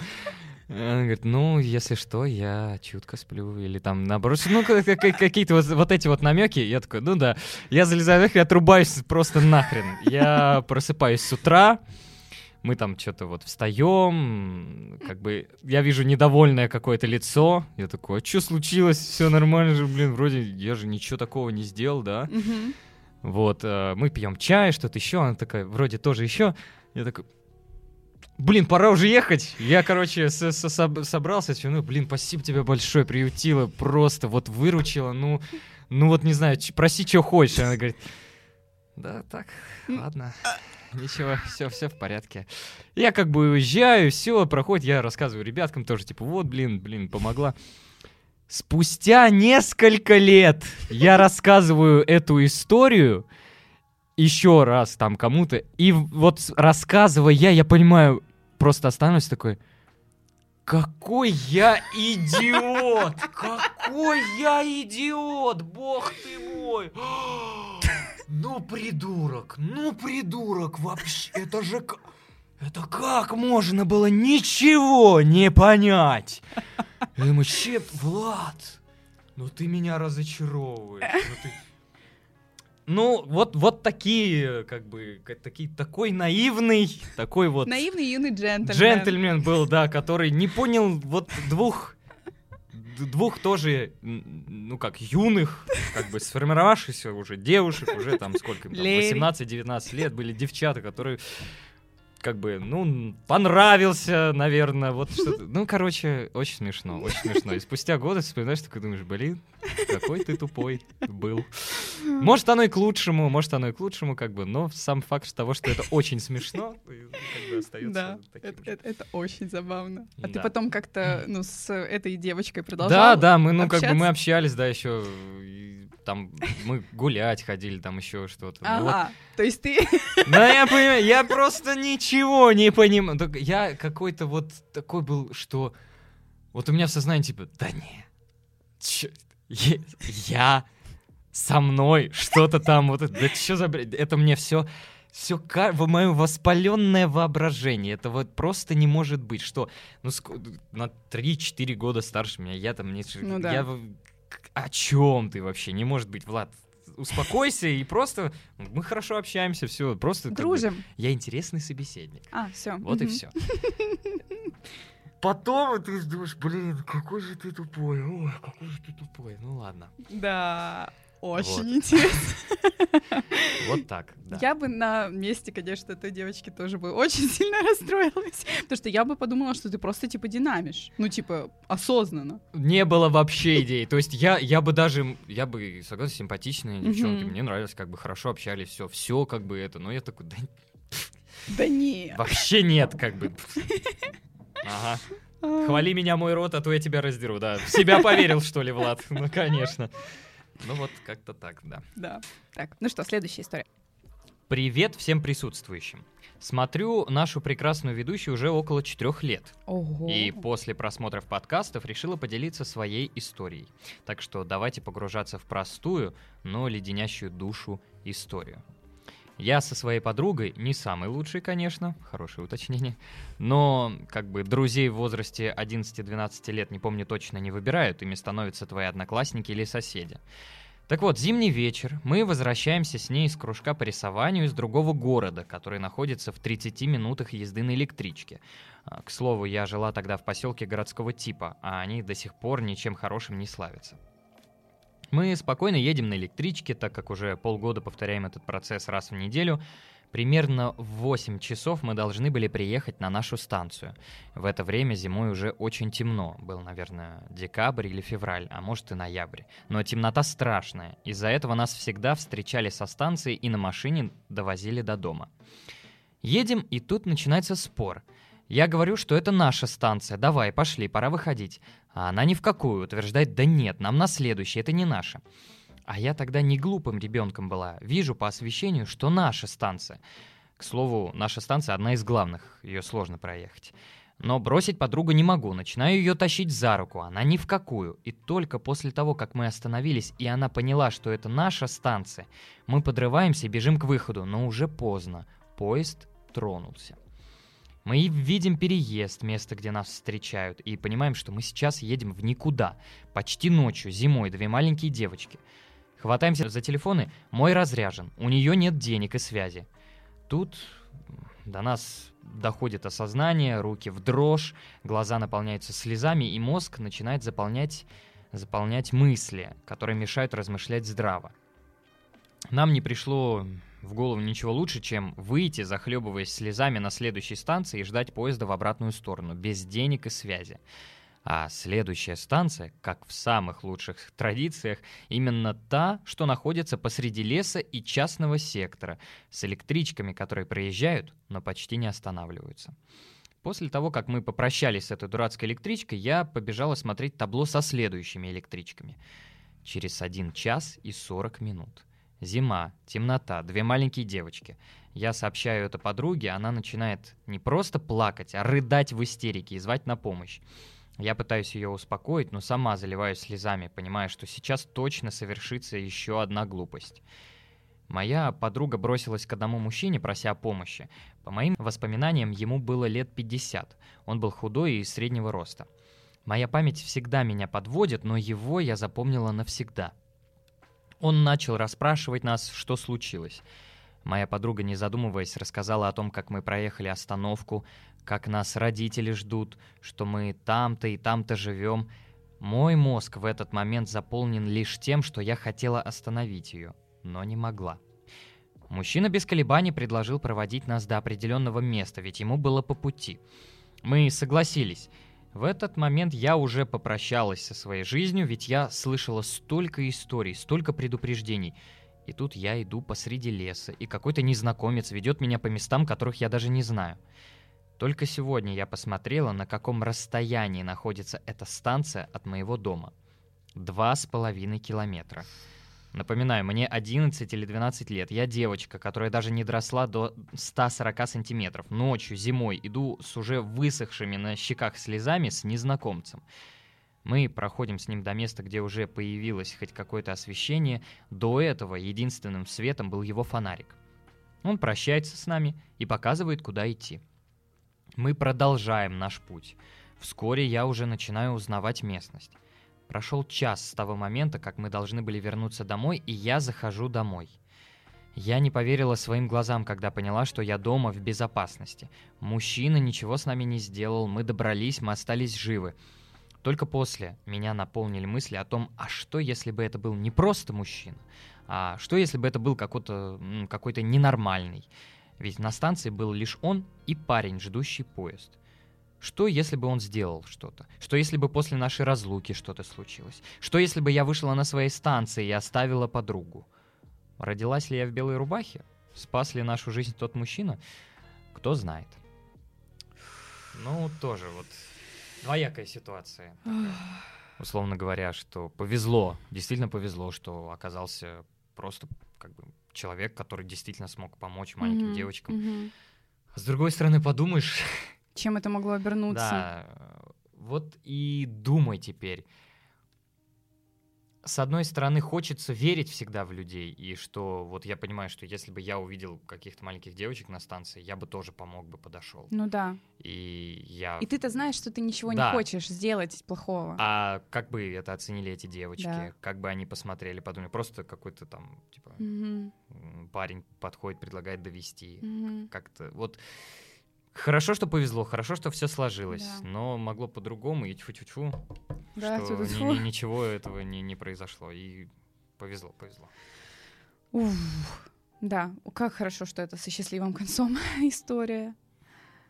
Она говорит, ну, если что, я чутко сплю, или там, наоборот, ну, какие-то вот, вот эти вот намеки. Я такой, ну да, я залезаю и отрубаюсь просто нахрен. Я просыпаюсь с утра, мы там что-то вот встаем, как бы я вижу недовольное какое-то лицо, я такой, а что случилось, все нормально же, блин, вроде я же ничего такого не сделал, да. Вот, э, мы пьем чай, что-то еще, она такая, вроде тоже еще, я такой, блин, пора уже ехать. Я, короче, с -с собрался, ну, блин, спасибо тебе большое, приютила, просто вот выручила, ну, ну вот не знаю, проси, что хочешь. Она говорит, да, так, ладно. Ничего, все, все в порядке. Я как бы уезжаю, все, проходит, я рассказываю ребяткам тоже, типа, вот, блин, блин, помогла. Спустя несколько лет я рассказываю эту историю еще раз там кому-то, и вот рассказывая я, понимаю, просто останусь такой, какой я идиот! Какой я идиот! Бог ты мой! [GASPS] Ну, придурок, ну, придурок, вообще, это же... Это как можно было ничего не понять? Я думаю, Влад, ну ты меня разочаровываешь. Ну, ты... ну вот, вот такие, как бы, такие, такой наивный, такой вот... Наивный юный джентльмен. Джентльмен был, да, который не понял вот двух двух тоже, ну как, юных, как бы сформировавшихся уже девушек, уже там сколько им там, 18-19 лет, были девчата, которые как бы, ну, понравился, наверное, вот что-то. Ну, короче, очень смешно, очень смешно. И спустя годы вспоминаешь, такой думаешь, блин, какой ты тупой был. [LAUGHS] Может, оно и к лучшему, может, оно и к лучшему, как бы, но сам факт того, что это очень смешно, как бы остается Да, это, это, это очень забавно. А да. ты потом как-то, ну, с этой девочкой продолжал Да, да, мы, ну, общаться? как бы мы общались, да, еще там мы гулять ходили, там еще что-то. Ага, ну, вот. то есть ты... [LAUGHS] Да, я понимаю, я просто ничего не понимаю. Я какой-то вот такой был, что вот у меня в сознании типа, да не, чё, я, со мной что-то там, вот да что за бред, это мне все все в мое воспаленное воображение. Это вот просто не может быть, что ну, на 3-4 года старше меня, я там не... Ну, да. Я о чем ты вообще? Не может быть, Влад, успокойся и просто мы хорошо общаемся, все, просто дружим. Как бы, я интересный собеседник. А, все. Вот и все. [LAUGHS] Потом ты думаешь, блин, какой же ты тупой, ой, какой же ты тупой. Ну ладно. Да. Очень вот. интересно. Вот так, да. Я бы на месте, конечно, той девочки тоже бы очень сильно расстроилась. Потому что я бы подумала, что ты просто, типа, динамишь. Ну, типа, осознанно. Не было вообще идей. То есть я, я бы даже, я бы, согласен, симпатичные девчонки, мне нравилось, как бы хорошо общались, все, все как бы это. Но я такой, да... Да нет. Вообще нет, как бы. Ага. Хвали меня мой рот, а то я тебя раздеру, да. В себя поверил, что ли, Влад? Ну, конечно. Ну вот как-то так, да. Да. Так, ну что, следующая история. Привет всем присутствующим. Смотрю нашу прекрасную ведущую уже около четырех лет. Ого. И после просмотров подкастов решила поделиться своей историей. Так что давайте погружаться в простую, но леденящую душу историю. Я со своей подругой не самый лучший, конечно, хорошее уточнение, но как бы друзей в возрасте 11-12 лет, не помню точно, не выбирают, ими становятся твои одноклассники или соседи. Так вот, зимний вечер, мы возвращаемся с ней из кружка по рисованию из другого города, который находится в 30 минутах езды на электричке. А, к слову, я жила тогда в поселке городского типа, а они до сих пор ничем хорошим не славятся. Мы спокойно едем на электричке, так как уже полгода повторяем этот процесс раз в неделю, Примерно в 8 часов мы должны были приехать на нашу станцию. В это время зимой уже очень темно. Был, наверное, декабрь или февраль, а может и ноябрь. Но темнота страшная. Из-за этого нас всегда встречали со станции и на машине довозили до дома. Едем, и тут начинается спор. Я говорю, что это наша станция, давай, пошли, пора выходить. А она ни в какую, утверждает, да нет, нам на следующей, это не наша. А я тогда не глупым ребенком была. Вижу по освещению, что наша станция. К слову, наша станция одна из главных, ее сложно проехать. Но бросить подругу не могу, начинаю ее тащить за руку, она ни в какую. И только после того, как мы остановились, и она поняла, что это наша станция, мы подрываемся и бежим к выходу, но уже поздно. Поезд тронулся. Мы видим переезд, место, где нас встречают, и понимаем, что мы сейчас едем в никуда. Почти ночью, зимой, две маленькие девочки — Хватаемся за телефоны, мой разряжен, у нее нет денег и связи. Тут до нас доходит осознание, руки в дрожь, глаза наполняются слезами, и мозг начинает заполнять, заполнять мысли, которые мешают размышлять здраво. Нам не пришло в голову ничего лучше, чем выйти, захлебываясь слезами на следующей станции и ждать поезда в обратную сторону, без денег и связи. А следующая станция, как в самых лучших традициях, именно та, что находится посреди леса и частного сектора, с электричками, которые проезжают, но почти не останавливаются. После того, как мы попрощались с этой дурацкой электричкой, я побежала смотреть табло со следующими электричками. Через один час и 40 минут. Зима, темнота, две маленькие девочки. Я сообщаю это подруге, она начинает не просто плакать, а рыдать в истерике и звать на помощь. Я пытаюсь ее успокоить, но сама заливаюсь слезами, понимая, что сейчас точно совершится еще одна глупость. Моя подруга бросилась к одному мужчине, прося о помощи. По моим воспоминаниям, ему было лет 50. Он был худой и среднего роста. Моя память всегда меня подводит, но его я запомнила навсегда. Он начал расспрашивать нас, что случилось. Моя подруга, не задумываясь, рассказала о том, как мы проехали остановку, как нас родители ждут, что мы там-то и там-то живем. Мой мозг в этот момент заполнен лишь тем, что я хотела остановить ее, но не могла. Мужчина без колебаний предложил проводить нас до определенного места, ведь ему было по пути. Мы согласились. В этот момент я уже попрощалась со своей жизнью, ведь я слышала столько историй, столько предупреждений — и тут я иду посреди леса, и какой-то незнакомец ведет меня по местам, которых я даже не знаю. Только сегодня я посмотрела, на каком расстоянии находится эта станция от моего дома. Два с половиной километра. Напоминаю, мне 11 или 12 лет. Я девочка, которая даже не дросла до 140 сантиметров. Ночью, зимой иду с уже высохшими на щеках слезами с незнакомцем. Мы проходим с ним до места, где уже появилось хоть какое-то освещение. До этого единственным светом был его фонарик. Он прощается с нами и показывает, куда идти. Мы продолжаем наш путь. Вскоре я уже начинаю узнавать местность. Прошел час с того момента, как мы должны были вернуться домой, и я захожу домой. Я не поверила своим глазам, когда поняла, что я дома в безопасности. Мужчина ничего с нами не сделал, мы добрались, мы остались живы. Только после меня наполнили мысли о том, а что если бы это был не просто мужчина, а что если бы это был какой-то какой-то ненормальный. Ведь на станции был лишь он и парень, ждущий поезд. Что, если бы он сделал что-то? Что, если бы после нашей разлуки что-то случилось? Что, если бы я вышла на своей станции и оставила подругу? Родилась ли я в белой рубахе? Спас ли нашу жизнь тот мужчина? Кто знает. Ну, тоже вот двоякая ситуация. Условно говоря, что повезло, действительно повезло, что оказался просто как бы человек, который действительно смог помочь маленьким mm-hmm. девочкам. Mm-hmm. С другой стороны, подумаешь... Чем это могло обернуться? Да, вот и думай теперь. с одной стороны, хочется верить всегда в людей, и что вот я понимаю, что если бы я увидел каких-то маленьких девочек на станции, я бы тоже помог бы, подошел. Ну да. И я... И ты-то знаешь, что ты ничего Да. не хочешь сделать плохого. А как бы это оценили эти девочки? Да. Как бы они посмотрели, подумали, просто какой-то там, типа, м, парень подходит, предлагает довести. мгм. Как-то вот... Хорошо, что повезло, хорошо, что все сложилось, Да. но могло по-другому, и тьфу-тьфу-тьфу, Да, что ни- ни- ничего этого не, не произошло, и повезло, повезло. Уф. Да, как хорошо, что это со счастливым концом [LAUGHS] история.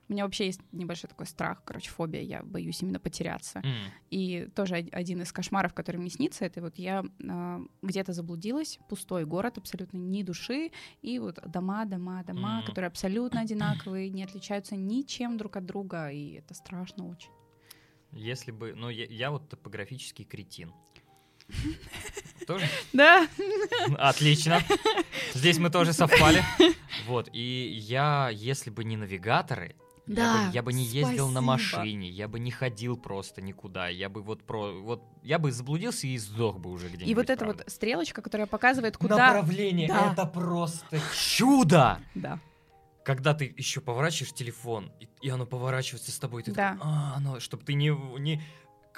У меня вообще есть небольшой такой страх, короче, фобия. Я боюсь именно потеряться. М, И тоже од- один из кошмаров, который мне снится, это вот я а, где-то заблудилась, пустой город, абсолютно ни души, и вот дома, дома, дома, Мгм. которые абсолютно одинаковые, не отличаются ничем друг от друга, и это страшно очень. Если бы... Ну, я, я вот топографический кретин. [LAUGHS] Тоже? Да. Отлично. Здесь мы тоже совпали. [LAUGHS] Вот, и я, если бы не навигаторы, я, Да, бы, я бы не ездил на спасибо. машине, я бы не ходил просто никуда, я бы вот про... Вот, я бы заблудился и сдох бы уже где-нибудь. И вот эта правда. вот стрелочка, которая показывает, куда... Направление, Да. это просто чудо! Да. Когда ты еще поворачиваешь телефон, и, и оно поворачивается с тобой, ты Да. такой, а, оно, чтобы ты не, не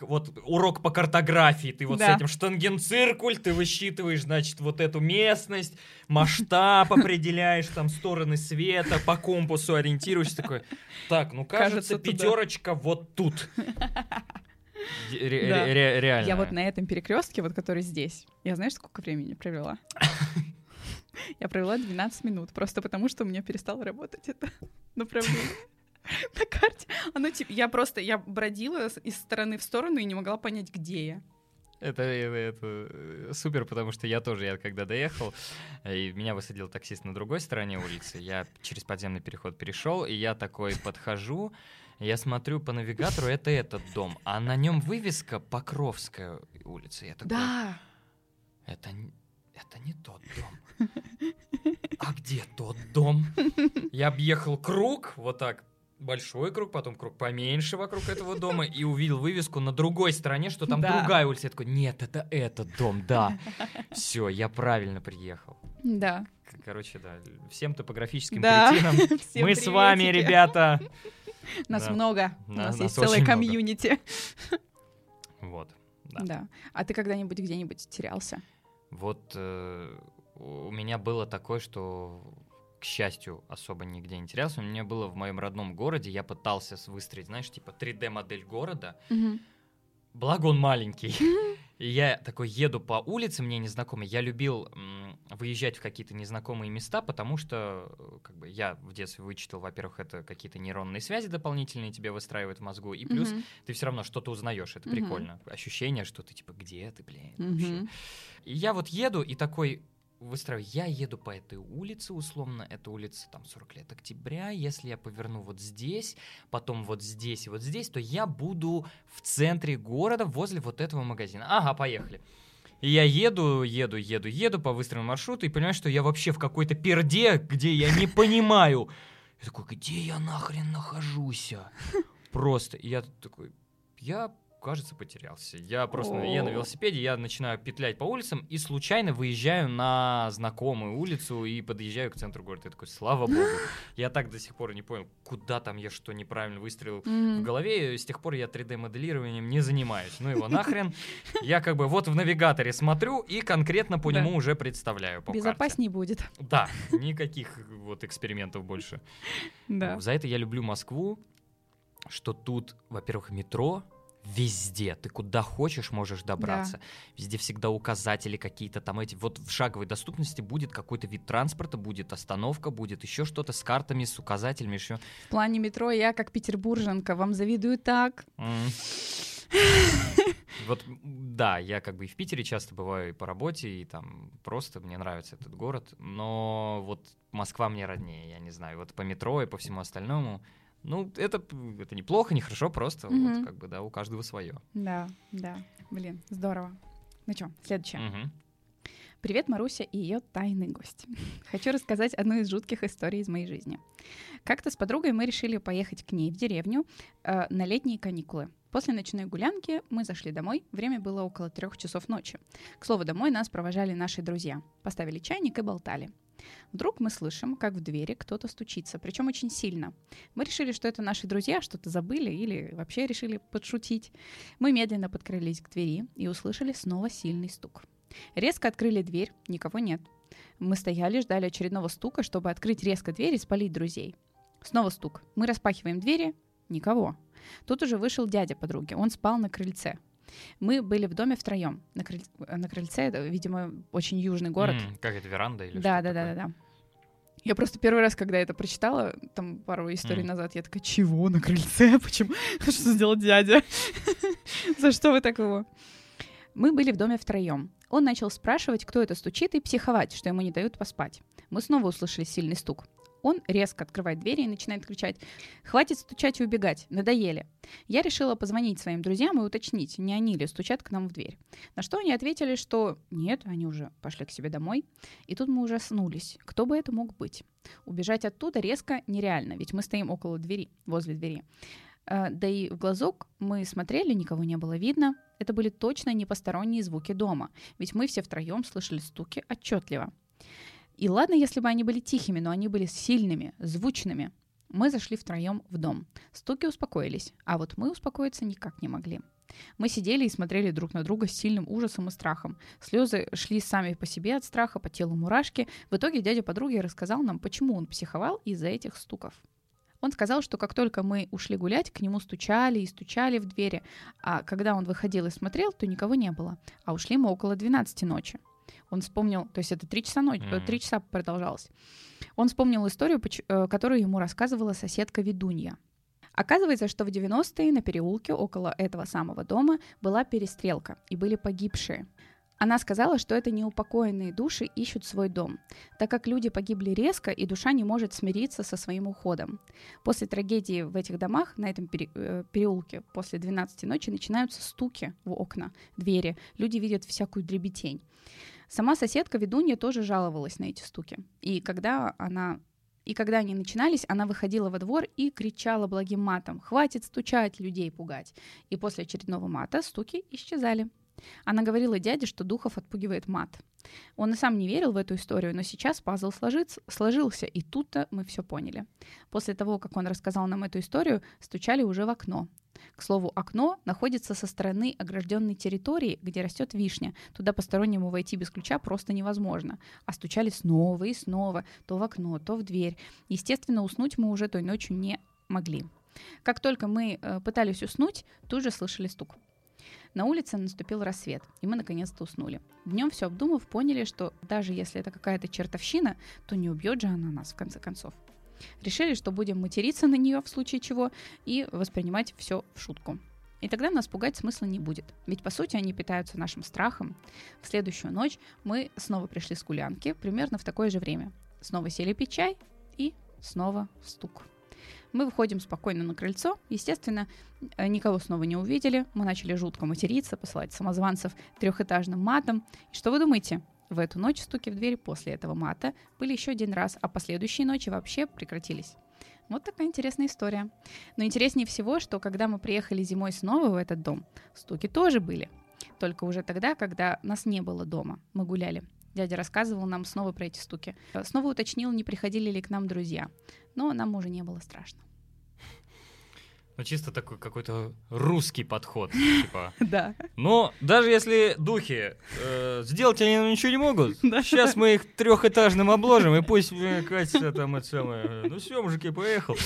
вот урок по картографии, ты вот Да. с этим штангенциркуль, ты высчитываешь, значит, вот эту местность, масштаб определяешь, там стороны света, по компасу ориентируешься, такой, так, ну кажется, Кажется, туда». пятерочка вот тут. [LAUGHS] Ре- ре- Да. ре- Реально. Я вот на этом перекрестке, вот который здесь, я знаешь, сколько времени провела? [LAUGHS] Я провела 12 минут, просто потому что у меня перестало работать это [LAUGHS] направление. [LAUGHS] На карте. Оно типа, я просто, я бродила из стороны в сторону и не могла понять, где я. Это, это, это, э, супер, потому что я тоже, я когда доехал, э, и меня высадил таксист на другой стороне улицы, я через подземный переход перешел, и я такой подхожу, я смотрю по навигатору, это этот дом, а на нем вывеска Покровская улица. Я такой, Да. это, это не тот дом. А где тот дом? [LAUGHS] Я объехал круг, вот так, большой круг, потом круг поменьше вокруг этого дома, и увидел вывеску на другой стороне, что там Да. другая улица. Я такой, нет, это этот дом, да. Все, я правильно приехал. Да. Короче, да, всем топографическим Да. кретинам. [LAUGHS] Всем Мы с вами, приветики. ребята. Нас Да. много. У Да, нас нас есть много. комьюнити. Вот. Да. Да. А ты когда-нибудь где-нибудь терялся? Вот э, у меня было такое, что, к счастью, особо нигде не терялся. У меня было в моем родном городе, я пытался выстроить, знаешь, типа 3D-модель города, Мгм. благо он маленький. [LAUGHS] И я такой еду по улице, мне незнакомый. Я любил м, выезжать в какие-то незнакомые места, потому что э, как бы, я в детстве вычитал, во-первых, это какие-то нейронные связи дополнительные тебе выстраивают в мозгу, и плюс Мгм. ты все равно что-то узнаешь, это Мгм. прикольно. Ощущение, что ты типа, где ты, блин, вообще? Мгм. И я вот еду и такой выстраиваю, я еду по этой улице, условно, это улица там 40 лет октября, если я поверну вот здесь, потом вот здесь и вот здесь, то я буду в центре города возле вот этого магазина. Ага, поехали. И я еду, еду, еду, еду по выстроенному маршруту и понимаю, что я вообще в какой-то перде, где я не понимаю. Я такой, где я нахрен нахожусь? Просто. И я такой, я, кажется, потерялся. Я просто, я на велосипеде, я начинаю петлять по улицам и случайно выезжаю на знакомую улицу и подъезжаю к центру города. Я такой, слава богу. [LAUGHS] Я так до сих пор не понял, куда там я что неправильно выстрелил в голове, и с тех пор я 3D-моделированием не занимаюсь. Ну его нахрен. Я как бы вот в навигаторе смотрю и конкретно по нему уже представляю по. Безопасней будет. Да, никаких вот экспериментов больше. [LAUGHS] Да. За это я люблю Москву, что тут, во-первых, метро везде. Ты куда хочешь можешь добраться. Везде всегда указатели какие-то там эти. Вот в шаговой доступности будет какой-то вид транспорта, будет остановка, будет еще что-то с картами, с указателями, еще. В плане метро я, как петербурженка, вам завидую так. Вот, да, я как бы и в Питере часто бываю и по работе, и там просто мне нравится этот город, но вот Москва мне роднее, я не знаю, вот по метро и по всему остальному, ну, это, это неплохо, не хорошо, просто Мгм. вот как бы, да, у каждого свое. Да, да. Блин, здорово. Ну что, следующее. Мгм. Привет, Маруся и ее тайный гость. [LAUGHS] Хочу рассказать одну из жутких историй из моей жизни. Как-то с подругой мы решили поехать к ней в деревню э, на летние каникулы. После ночной гулянки мы зашли домой. Время было около трех часов ночи. К слову, домой нас провожали наши друзья. Поставили чайник и болтали. Вдруг мы слышим, как в двери кто-то стучится, причем очень сильно. Мы решили, что это наши друзья что-то забыли или вообще решили подшутить. Мы медленно подкрылись к двери и услышали снова сильный стук. Резко открыли дверь, никого нет. Мы стояли, ждали очередного стука, чтобы открыть резко дверь и спалить друзей. Снова стук. Мы распахиваем двери, никого. Тут уже вышел дядя подруги, он спал на крыльце. Мы были в доме втроем. На, крыль... на крыльце, это, видимо, очень южный город. Mm, как это, веранда или да, что да, да, да, да. Я просто первый раз, когда это прочитала, там пару историй mm. назад, я такая, чего на крыльце? [LAUGHS] Почему? Что сделал дядя? [LAUGHS] За что вы так его? Мы были в доме втроем. Он начал спрашивать, кто это стучит, и психовать, что ему не дают поспать. Мы снова услышали сильный стук. Он резко открывает двери и начинает кричать «Хватит стучать и убегать, надоели». Я решила позвонить своим друзьям и уточнить, не они ли стучат к нам в дверь. На что они ответили, что нет, они уже пошли к себе домой. И тут мы ужаснулись. Кто бы это мог быть? Убежать оттуда резко нереально, ведь мы стоим около двери, возле двери. Э, да и в глазок мы смотрели, никого не было видно. Это были точно не посторонние звуки дома, ведь мы все втроем слышали стуки отчетливо. И ладно, если бы они были тихими, но они были сильными, звучными. Мы зашли втроем в дом. Стуки успокоились, а вот мы успокоиться никак не могли. Мы сидели и смотрели друг на друга с сильным ужасом и страхом. Слезы шли сами по себе от страха, по телу мурашки. В итоге дядя подруги рассказал нам, почему он психовал из-за этих стуков. Он сказал, что как только мы ушли гулять, к нему стучали и стучали в двери, а когда он выходил и смотрел, то никого не было. А ушли мы около 12 ночи. Он вспомнил, то есть это три часа ночи, mm. три часа продолжалось. Он вспомнил историю, э, которую ему рассказывала соседка ведунья. Оказывается, что в 90-е на переулке около этого самого дома была перестрелка, и были погибшие. Она сказала, что это неупокоенные души ищут свой дом, так как люди погибли резко, и душа не может смириться со своим уходом. После трагедии в этих домах, на этом э, переулке, после 12 ночи начинаются стуки в окна, двери. Люди видят всякую дребетень. Сама соседка ведунья тоже жаловалась на эти стуки. И когда она и когда они начинались, она выходила во двор и кричала благим матом «Хватит стучать, людей пугать!» И после очередного мата стуки исчезали. Она говорила дяде, что духов отпугивает мат. Он и сам не верил в эту историю, но сейчас пазл сложится, сложился, и тут-то мы все поняли. После того, как он рассказал нам эту историю, стучали уже в окно. К слову, окно находится со стороны огражденной территории, где растет вишня. Туда постороннему войти без ключа просто невозможно. А стучали снова и снова, то в окно, то в дверь. Естественно, уснуть мы уже той ночью не могли. Как только мы э, пытались уснуть, тут же слышали стук. На улице наступил рассвет, и мы наконец-то уснули. Днем все обдумав, поняли, что даже если это какая-то чертовщина, то не убьет же она нас в конце концов. Решили, что будем материться на нее в случае чего и воспринимать все в шутку. И тогда нас пугать смысла не будет. Ведь, по сути, они питаются нашим страхом. В следующую ночь мы снова пришли с гулянки, примерно в такое же время. Снова сели пить чай, и снова стук. Мы выходим спокойно на крыльцо. Естественно, э, никого снова не увидели. Мы начали жутко материться, посылать самозванцев трехэтажным матом. И что вы думаете? В эту ночь стуки в дверь после этого мата были еще один раз, а последующие ночи вообще прекратились. Вот такая интересная история. Но интереснее всего, что когда мы приехали зимой снова в этот дом, стуки тоже были. Только уже тогда, когда нас не было дома. Мы гуляли. Дядя рассказывал нам снова про эти стуки. Снова уточнил, не приходили ли к нам друзья но нам уже не было страшно. Ну, чисто такой какой-то русский подход, типа. [LAUGHS] Да. Но даже если духи э, сделать они ничего не могут, [LAUGHS] сейчас мы их трехэтажным обложим, и пусть э, катится там это самое. Ну все, мужики, поехал. [LAUGHS]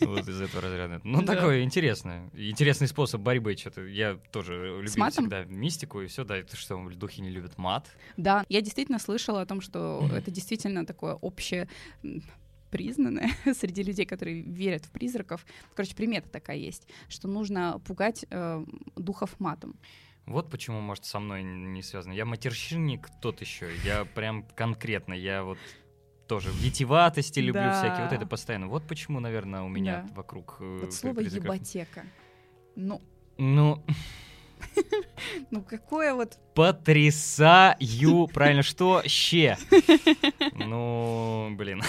Вот из этого разряда. Ну, да. такой интересный. Интересный способ борьбы. Что-то я тоже люблю всегда мистику и все. Да, это что, духи не любят мат? Да, я действительно слышала о том, что это действительно такое общее признанная [LAUGHS] среди людей, которые верят в призраков. Короче, примета такая есть, что нужно пугать э, духов матом. Вот почему, может, со мной не связано. Я матерщинник тот еще. Я прям конкретно, я вот тоже витиватости люблю да. всякие, вот это постоянно. Вот почему, наверное, у меня да. вокруг... Э, вот слово «еботека». Ну... Ну... [LAUGHS] Ну какое вот... Потрясаю! Правильно, что? Ще. [LAUGHS] Ну, блин.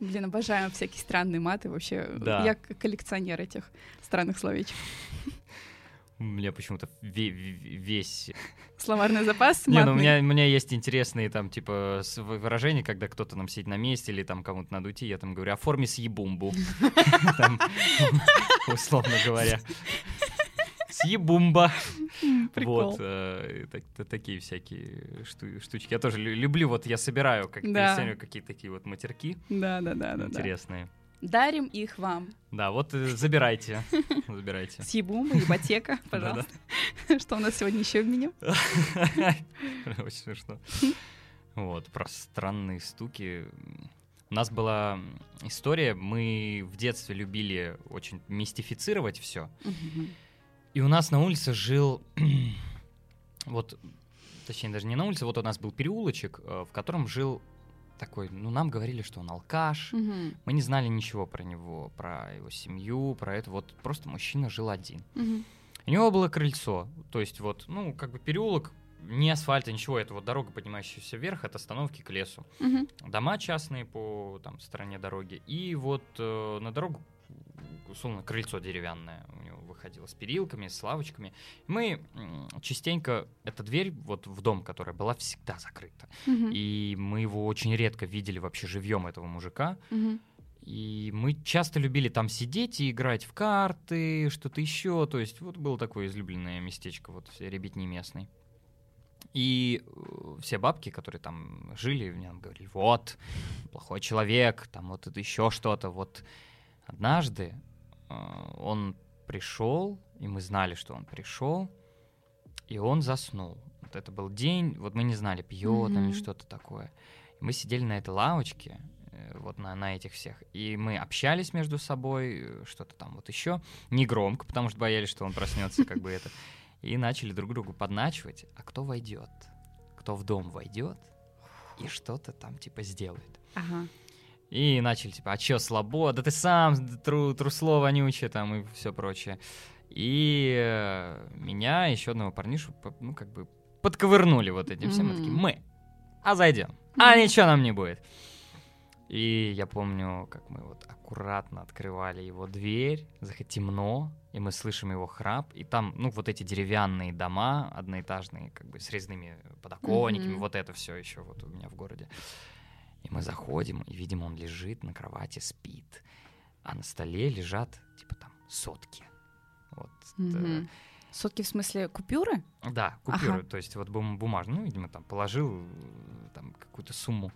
Блин, обожаю всякие странные маты вообще. Да. Я коллекционер этих странных словечек. У меня почему-то ве- ве- весь... Словарный запас Не, ну у матный. меня, у меня есть интересные там, типа, выражения, когда кто-то нам сидит на месте или там кому-то надо уйти, я там говорю, оформи съебумбу. [LAUGHS] Условно говоря. Съебумба. Прикол. Вот, э, так- та- такие всякие шту- штучки. Я тоже лю- люблю, вот я собираю как Да. какие-то такие вот матерки Да, да, да, да, да. интересные. Дарим их вам. Да, вот э, забирайте, [LAUGHS] забирайте. Съебумба, ипотека, [LAUGHS] пожалуйста. [LAUGHS] Что у нас сегодня еще в меню? Очень смешно. Вот, про странные стуки. У нас была история, мы в детстве любили очень мистифицировать все. Мгм. И у нас на улице жил, [CLEARS THROAT] вот, точнее, даже не на улице, вот у нас был переулочек, э, в котором жил такой, ну, нам говорили, что он алкаш. Мгм. Мы не знали ничего про него, про его семью, про это. Вот просто мужчина жил один. Мгм. У него было крыльцо, то есть вот, ну, как бы переулок, не асфальта, ничего, это вот дорога, поднимающаяся вверх, от остановки к лесу. Мгм. Дома частные по там стороне дороги, и вот э, на дорогу, условно, крыльцо деревянное у него выходило с перилками, с лавочками. Мы частенько, эта дверь вот в дом, которая была всегда закрыта, Мгм. и мы его очень редко видели вообще живьем, этого мужика, Мгм. и мы часто любили там сидеть и играть в карты, что-то еще. То есть вот было такое излюбленное местечко, вот ребятни местной. И э, все бабки, которые там жили, мне нам говорили, вот, плохой человек, там вот это еще что-то. Вот однажды э, он пришел, и мы знали, что он пришел, и он заснул. Вот это был день, вот мы не знали, пьет там или Мгм. что-то такое. И мы сидели на этой лавочке, э, вот на, на этих всех, и мы общались между собой, э, что-то там вот еще, не громко, потому что боялись, что он проснется, как бы это, и начали друг другу подначивать, а кто войдет, кто в дом войдет и что-то там типа сделает. Ага. И начали типа, а чё, слабо? Да ты сам тру, трусло вонючее там и все прочее. И э, меня, еще одного парнишу, ну, как бы подковырнули вот этим всем. Мы такие, мы, а зайдем. А Мгм. ничего нам не будет. И я помню, как мы вот аккуратно открывали его дверь, темно, и мы слышим его храп, и там, ну, вот эти деревянные дома, одноэтажные, как бы с резными подоконниками, Мгм. вот это все еще вот у меня в городе. И мы заходим, и видим, он лежит на кровати, спит, а на столе лежат, типа, там, сотки. Вот. Мгм. Сотки в смысле купюры? да, купюры, Ага. то есть вот бум- бумажную, ну, видимо, там положил э, там какую-то сумму.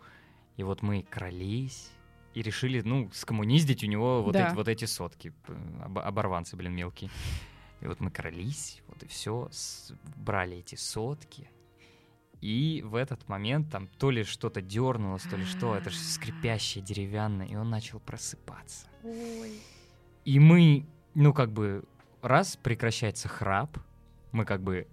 И вот мы крались и решили, ну, скоммуниздить у него вот, Да. эти, вот эти сотки. обо- оборванцы, блин, мелкие. И вот мы крались, вот и все, брали эти сотки. И в этот момент там то ли что-то дернулось, то ли что, это же скрипящее деревянное, и он начал просыпаться. Ой. И мы, ну, как бы, раз прекращается храп, мы как бы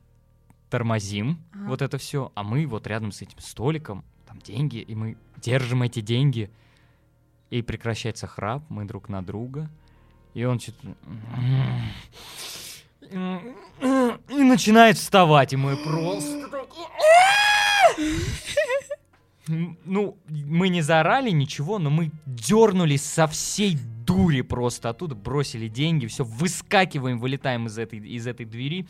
тормозим Ага. вот это все, а мы вот рядом с этим столиком, там деньги, и мы держим эти деньги. И прекращается храп, мы друг на друга, и он что-то... И начинает вставать, и мы просто... Ну, мы не заорали ничего, но мы дернулись со всей дури просто оттуда, бросили деньги, все, выскакиваем, вылетаем из этой, из этой двери.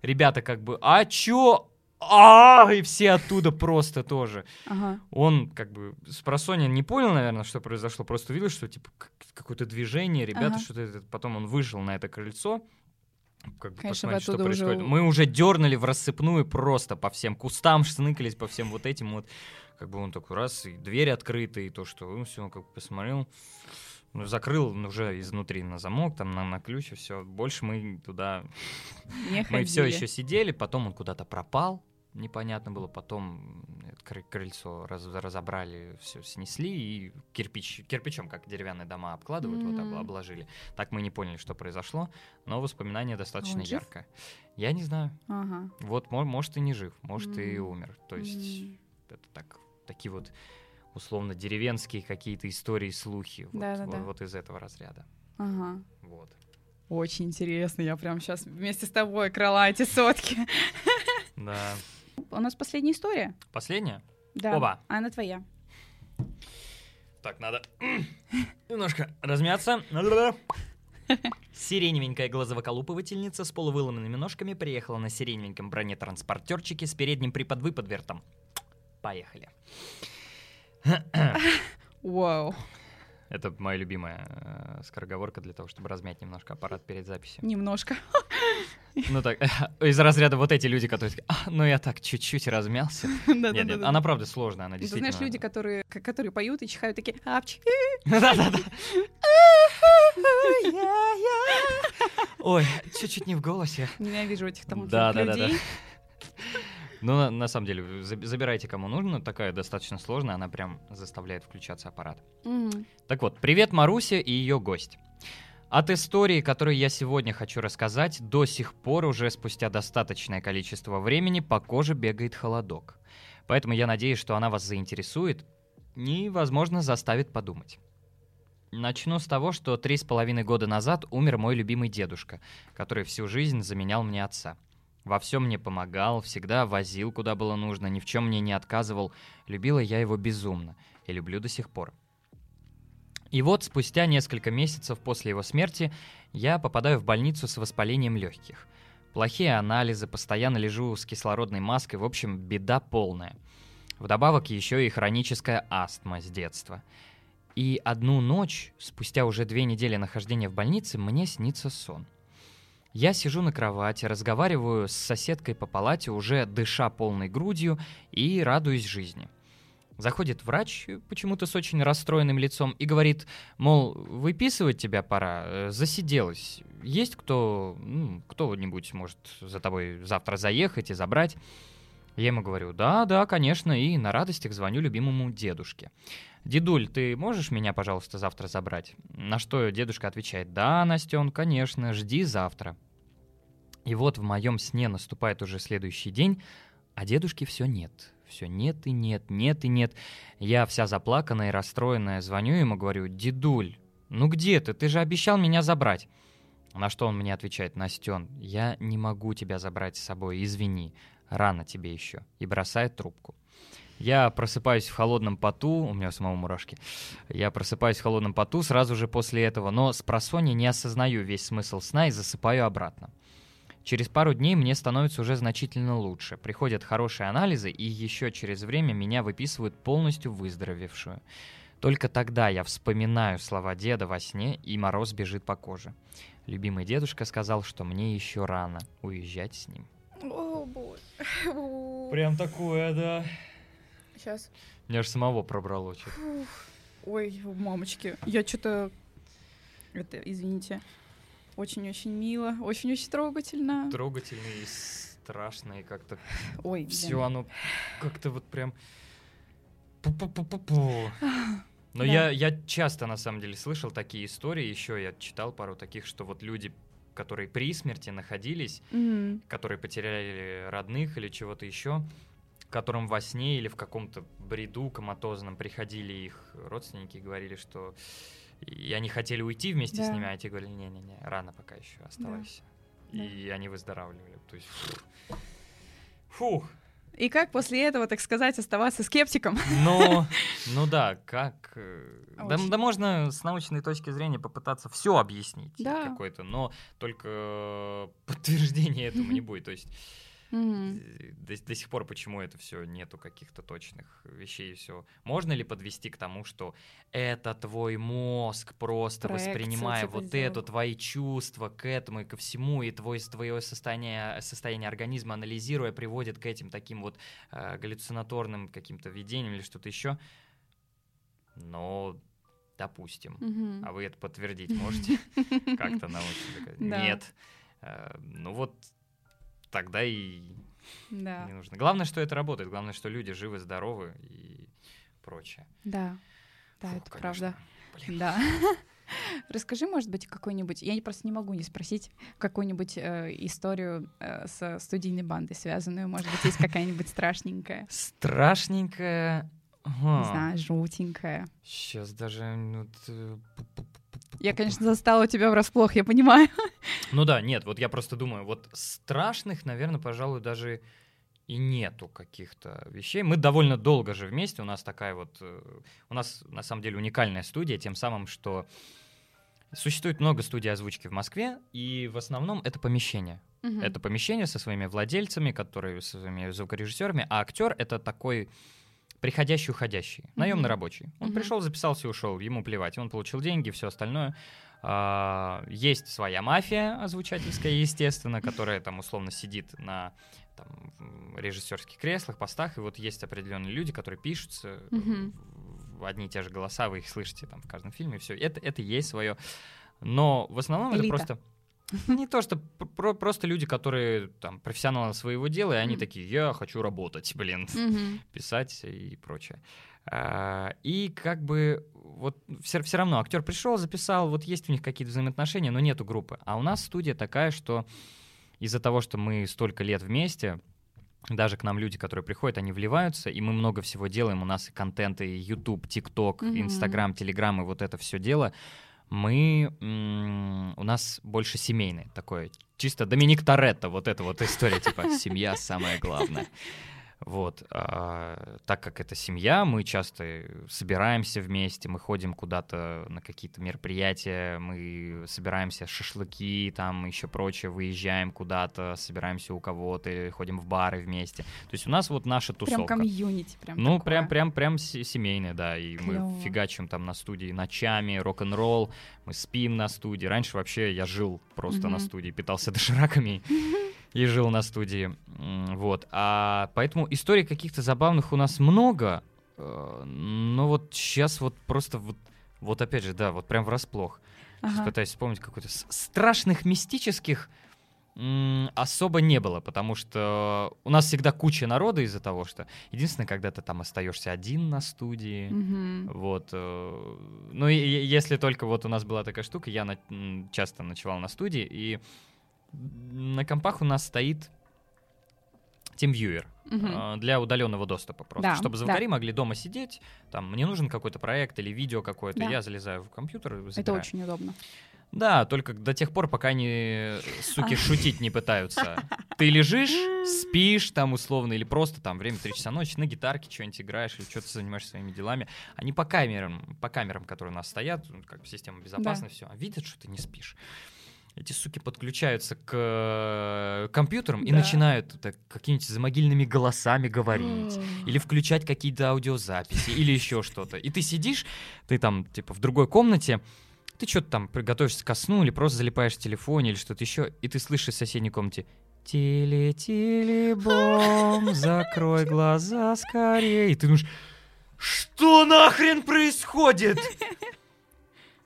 Ребята как бы, а чё? А, и все оттуда просто тоже. Ага. Он как бы с просонья не понял, наверное, что произошло, просто увидел, что типа как- какое-то движение, ребята, Ага. что-то. Потом он вышел на это крыльцо, как бы Конечно, посмотреть, что уже происходит. у- Мы уже дернули в рассыпную просто по всем кустам, [LAUGHS] сныкались по всем вот этим вот. Как бы он такой раз, и дверь открыта, и то, что ну, все, он как бы посмотрел, ну, закрыл уже изнутри на замок, там на, на ключ, и все. Больше мы туда Не [LAUGHS] мы все еще сидели, потом он куда-то пропал, непонятно было, потом крыльцо раз- разобрали, все снесли и кирпич, кирпичом, как деревянные дома обкладывают, вот об- Мгм. обложили. Так мы не поняли, что произошло, но воспоминание достаточно он жив? яркое. Я не знаю, Ага. вот мо- может и не жив, может и М. умер. То есть М. это так, такие вот условно деревенские какие-то истории, слухи, вот, вот- вот из этого разряда. Ага. Вот. Очень интересно. Я прям сейчас вместе с тобой крала эти сотки. Да. У нас последняя история. Последняя? Да. Оба. Она твоя. Так, надо [CLEARS THROAT] немножко размяться. [LAUGHS] Сиреневенькая глазовоколупывательница с полувыломанными ножками приехала на сиреневеньком бронетранспортерчике с передним приподвыподвертом. Поехали. [CLEARS THROAT] Вау. Это моя любимая э, скороговорка для того, чтобы размять немножко аппарат перед записью. Немножко. [LAUGHS] Ну так, [LAUGHS] из разряда вот эти люди, которые такие, «А, ну я так чуть-чуть размялся. [LAUGHS] Нет, нет, она правда сложная, она Ты действительно... знаешь, люди, которые, которые поют и чихают, такие, апчхи. [LAUGHS] Да-да-да. Ой, чуть-чуть не в голосе. Ненавижу этих там людей. Ну, на, самом деле, заб- забирайте кому нужно, такая достаточно сложная, она прям заставляет включаться аппарат. Так вот, привет, Маруся и ее гость. От истории, которую я сегодня хочу рассказать, до сих пор уже спустя достаточное количество времени по коже бегает холодок. Поэтому я надеюсь, что она вас заинтересует и, возможно, заставит подумать. Начну с того, что три с половиной года назад умер мой любимый дедушка, который всю жизнь заменял мне отца. Во всем мне помогал, всегда возил, куда было нужно, ни в чем мне не отказывал. Любила я его безумно и люблю до сих пор. И вот спустя несколько месяцев после его смерти я попадаю в больницу с воспалением легких. Плохие анализы, постоянно лежу с кислородной маской, в общем, беда полная. Вдобавок еще и хроническая астма с детства. И одну ночь, спустя уже две недели нахождения в больнице, мне снится сон. Я сижу на кровати, разговариваю с соседкой по палате, уже дыша полной грудью и радуюсь жизни. Заходит врач, э, почему-то с очень расстроенным лицом, и говорит, мол, выписывать тебя пора, э, засиделась. Есть кто, ну, кто-нибудь может за тобой завтра заехать и забрать? Я ему говорю, да, да, конечно, и на радостях звоню любимому дедушке. «Дедуль, ты можешь меня, пожалуйста, завтра забрать?» На что дедушка отвечает, «Да, Настен, конечно, жди завтра». И вот в моем сне наступает уже следующий день, а дедушки все нет. Все нет и нет, нет и нет. Я вся заплаканная и расстроенная звоню ему, говорю, «Дедуль, ну где ты? Ты же обещал меня забрать». На что он мне отвечает, «Настен, я не могу тебя забрать с собой, извини, рано тебе еще». И бросает трубку. Я просыпаюсь в холодном поту, у меня самого мурашки. Я просыпаюсь в холодном поту сразу же после этого, но с просонья не осознаю весь смысл сна и засыпаю обратно. Через пару дней мне становится уже значительно лучше. Приходят хорошие анализы, и еще через время меня выписывают полностью выздоровевшую. Только тогда я вспоминаю слова деда во сне, и мороз бежит по коже. Любимый дедушка сказал, что мне еще рано уезжать с ним. О, боже. Прям такое, да. Сейчас. Меня аж самого пробрало что Ой, мамочки. Я что-то... Это, извините. Очень-очень мило, очень-очень трогательно. Трогательно и страшно, и как-то Ой, блин. все оно как-то вот прям... Пу-пу-пу-пу-пу. Но Да. я, я часто, на самом деле, слышал такие истории, еще я читал пару таких, что вот люди, которые при смерти находились, Мгм. которые потеряли родных или чего-то еще, которым во сне или в каком-то бреду коматозном приходили их родственники и говорили, что и они хотели уйти вместе с Да. ними, а те говорили, не-не-не, рано пока еще, оставайся. Да. И они выздоравливали. То есть, фух. И как после этого, так сказать, оставаться скептиком? Ну, ну да, как... э, Да, да можно с научной точки зрения попытаться все объяснить Да. какое-то, но только э, подтверждения этому не будет. То есть До, до сих пор почему это все нету каких-то точных вещей и все. Можно ли подвести к тому, что это твой мозг просто Проекция воспринимая типа вот сделал. это твои чувства к этому и ко всему, и твой, твое состояние, состояние организма анализируя, приводит к этим таким вот э, галлюцинаторным каким-то видениям или что-то еще? Но допустим. Мгм. А вы это подтвердить можете? [LAUGHS] Как-то научно? Нет. Э, Ну вот тогда и Да, не нужно. Главное, что это работает. Главное, что люди живы, здоровы и прочее. да. Да, Фу, это конечно. правда. Блин. Да. [LAUGHS] Расскажи, может быть, какой-нибудь, я просто не могу не спросить, какую-нибудь э, историю э, со студийной бандой связанную, может быть, есть какая-нибудь страшненькая, Страшненькое. не знаю, жутенькая. Сейчас даже... ну, Я, конечно, застала тебя врасплох, я понимаю. Ну да, нет, вот я просто думаю, вот страшных, наверное, пожалуй, даже и нету каких-то вещей. Мы довольно долго же вместе, у нас такая вот... э, У нас, на самом деле, уникальная студия, тем самым, что Существует много студий озвучки в Москве, и в основном это помещение. Мгм. Это помещение со своими владельцами, которые со своими звукорежиссерами, а актер это такой приходящий, уходящий, наемный Мгм. рабочий. Он Мгм. пришел, записался и ушел, ему плевать, он получил деньги, все остальное. А, Есть своя мафия озвучательская, естественно, которая там условно сидит на там, режиссерских креслах, постах, и вот есть определенные люди, которые пишутся, в одни и те же голоса, вы их слышите там в каждом фильме, все. Это, это есть свое. Но в основном это Элита. просто не то, что пр- про- просто люди, которые там профессионалы своего дела, и они Мгм. такие, я хочу работать, блин, Мгм. [LAUGHS] писать и прочее. А, И как бы вот все, все равно актер пришел, записал, вот есть у них какие-то взаимоотношения, но нету группы. А у нас студия такая, что из-за того, что мы столько лет вместе, даже к нам люди, которые приходят, они вливаются, и мы много всего делаем. У нас и контент, и YouTube, TikTok. Instagram, Telegram, и вот это все дело. Мы, у нас больше семейное такое, чисто Доминик Торетто, вот эта вот история, типа «семья самое главное». Вот. а, так как это семья, мы часто собираемся вместе, мы ходим куда-то на какие-то мероприятия, мы собираемся шашлыки, там еще прочее, выезжаем куда-то, собираемся у кого-то, ходим в бары вместе. То есть у нас вот наша Прям тусовка. комьюнити. Прям Ну, такое. прям, прям, прям се- семейное, да. И Клёво. мы фигачим там на студии ночами, рок-н-ролл, мы спим на студии. Раньше вообще я жил просто на Мгм. студии, питался [LAUGHS] дошираками [LAUGHS] и жил на студии. Вот. А поэтому историй каких-то забавных у нас много. э, Но вот сейчас вот просто вот, вот опять же, да, вот прям врасплох. Сейчас Ага. пытаюсь вспомнить какой-то страшных мистических особо не было, потому что у нас всегда куча народа из-за того, что единственное, когда ты там остаешься один на студии, Мгм. вот, э, ну и, если только вот у нас была такая штука, я на- часто ночевал на студии, и на компах у нас стоит TeamViewer Мгм. э, для удаленного доступа просто, Да, чтобы да. звукари могли дома сидеть, там мне нужен какой-то проект или видео какое-то, Да. я залезаю в компьютер, и Это забираю. очень удобно. Да, только до тех пор, пока они, суки, [LAUGHS] А. шутить не пытаются. Ты лежишь, спишь там условно, или просто там время 3 часа ночи на гитарке что-нибудь играешь, или что-то занимаешься своими делами. Они по камерам, по камерам, которые у нас стоят, ну, как бы система безопасности, все, а видят, что ты не спишь. Эти суки подключаются к э, компьютерам и Да. начинают так, какими-нибудь замогильными голосами говорить или включать какие-то аудиозаписи, или еще что-то. И ты сидишь, ты там, типа, в другой комнате, ты что-то там приготовишься ко сну, или просто залипаешь в телефоне, или что-то еще, и ты слышишь в соседней комнате Теле-теле-бом, [LAUGHS] закрой глаза скорее. И ты думаешь, что нахрен происходит? [LAUGHS]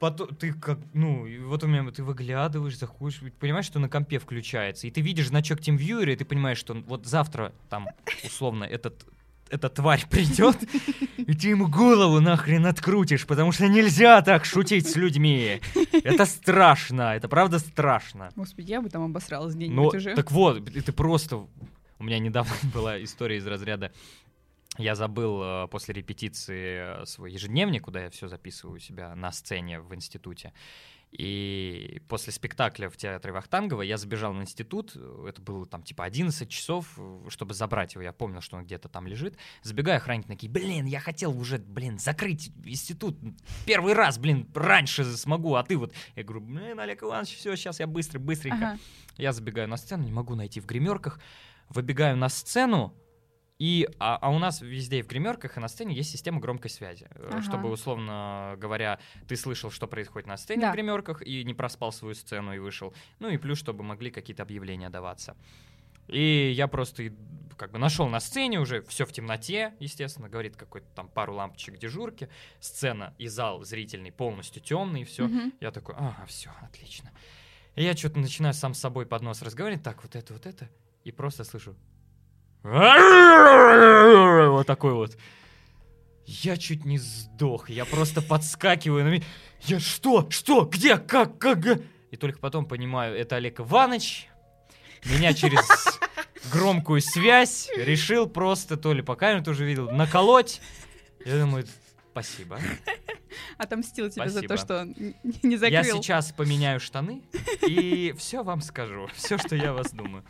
Потом ты как, ну, вот у меня ты выглядываешь, заходишь, понимаешь, что на компе включается, и ты видишь значок TeamViewer, и ты понимаешь, что вот завтра там условно этот эта тварь придет, и ты ему голову нахрен открутишь, потому что нельзя так шутить с людьми. Это страшно, это правда страшно. Господи, я бы там обосралась Ну, где-нибудь уже. так вот, ты просто... У меня недавно [LAUGHS] была история из разряда... Я забыл э, после репетиции э, свой ежедневник, куда я все записываю у себя на сцене в институте. И после спектакля в театре Вахтангова я забежал в институт, э, это было там типа 11 часов, чтобы забрать его, я помнил, что он где-то там лежит. Забегаю, охранник такие, блин, я хотел уже, блин, закрыть институт первый раз, блин, раньше смогу, а ты вот... Я говорю, блин, Олег Иванович, все, сейчас я быстро, быстренько. Ага. Я забегаю на сцену, не могу найти в гримерках. Выбегаю на сцену, и, а, а у нас везде в гримерках, и на сцене есть система громкой связи. э, Ага. Чтобы, условно говоря, ты слышал, что происходит на сцене Да. в гримерках, и не проспал свою сцену и вышел. Ну и плюс, чтобы могли какие-то объявления даваться. И я просто как бы нашел на сцене уже, все в темноте, естественно, говорит какой-то там пару лампочек дежурки, сцена и зал зрительный полностью темный, и все. Мгм. Я такой, ага, все, отлично. И я что-то начинаю сам с собой под нос разговаривать, так, вот это, вот это, и просто слышу. Вот такой вот. Я чуть не сдох, я просто подскакиваю на меня. Я что? Что? Где? Как? Как? га?» И только потом понимаю, это Олег Иванович. Меня через громкую связь решил просто, то ли по камере тоже видел, наколоть. Я думаю, спасибо. Отомстил тебе за то, Спасибо. что не закрыл. Я сейчас поменяю штаны и все вам скажу. Все, что я вас думаю.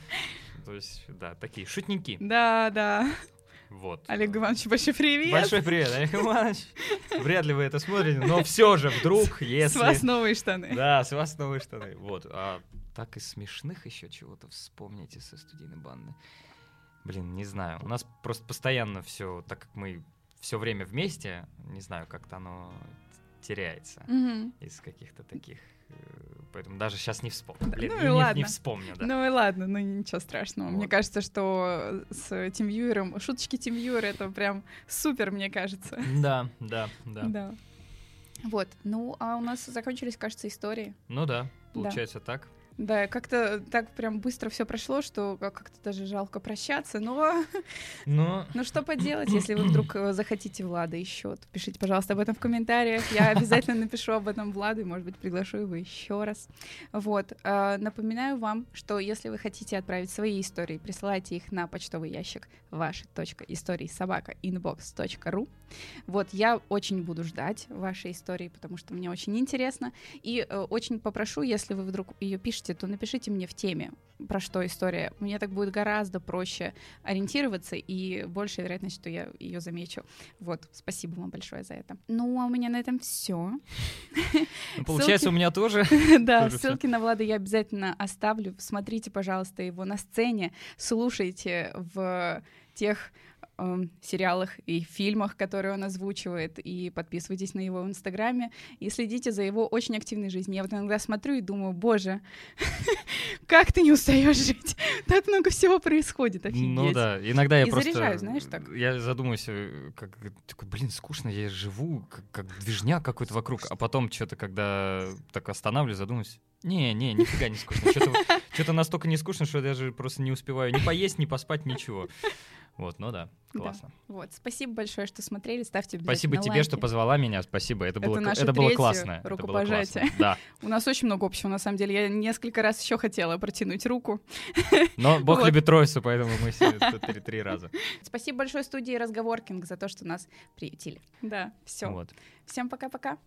То есть, да, такие шутники. Да, да. Вот. Олег Иванович, большой привет! Большой привет, Олег Иванович. Вряд ли вы это смотрите, но все же вдруг, если... С вас новые штаны. Да, с вас новые штаны. Вот. А так из смешных еще чего-то вспомните со студийной банды. Блин, не знаю. У нас просто постоянно все, так как мы все время вместе, не знаю, как-то оно теряется Мгм. из каких-то таких. Поэтому даже сейчас не вспомню. Блин, ну не, и не- ладно. не вспомню, да. Ну и ладно, ну ничего страшного. Мне Вот. кажется, что с тимвьюером, шуточки тимвьюера это прям супер, мне кажется. [LAUGHS] Да, да, да. Да. Вот, ну а у нас закончились, кажется, истории. Ну да, получается так. Да, как-то так прям быстро все прошло, что как- как-то даже жалко прощаться. Но Но [LAUGHS] ну что поделать, если вы [CLEARS THROAT] вдруг э, захотите Влада еще, то пишите, пожалуйста, об этом в комментариях. Я [LAUGHS] обязательно напишу об этом Владу, и, может быть, приглашу его еще раз. Вот. э, Напоминаю вам, что если вы хотите отправить свои истории, присылайте их на почтовый ящик ваши.истории собака inbox.ru. Вот, я очень буду ждать вашей истории, потому что мне очень интересно. И э, очень попрошу, если вы вдруг ее пишете, то напишите мне в теме, про что история. Мне так будет гораздо проще ориентироваться и большая вероятность, что я ее замечу. Вот, спасибо вам большое за это. Ну, а у меня на этом все. ну, получается, у меня тоже. [LAUGHS] Да, Тоже всё. ссылки на Влада я обязательно оставлю. Смотрите, пожалуйста, его на сцене, слушайте в тех эм, сериалах и фильмах, которые он озвучивает, и подписывайтесь на его в Инстаграме, и следите за его очень активной жизнью. Я вот иногда смотрю и думаю, боже, [LAUGHS] как ты не устаешь жить? Так много всего происходит, офигеть. Ну да, иногда я И просто... заряжаю, знаешь, так. Я задумаюсь, э, как, такой, блин, скучно, я живу, как, как движняк какой-то вокруг, а потом что-то, когда так останавливаюсь, задумаюсь, не-не, нифига не скучно. Что-то настолько не скучно, что я даже просто не успеваю ни поесть, ни поспать, ничего. Вот, ну да, Да. классно. Вот, спасибо большое, что смотрели, ставьте Спасибо тебе, что лайки. позвала меня, спасибо. Это, Это было, наше это было классно. это было классно, Да, [LAUGHS] У нас очень много общего, на самом деле. Я несколько раз еще хотела протянуть руку. [LAUGHS] но Бог Вот. любит троицу, поэтому мы все это три раза. [LAUGHS] Спасибо большое студии Разговоркинг за то, что нас приютили. Да, все. Вот. Всем пока-пока.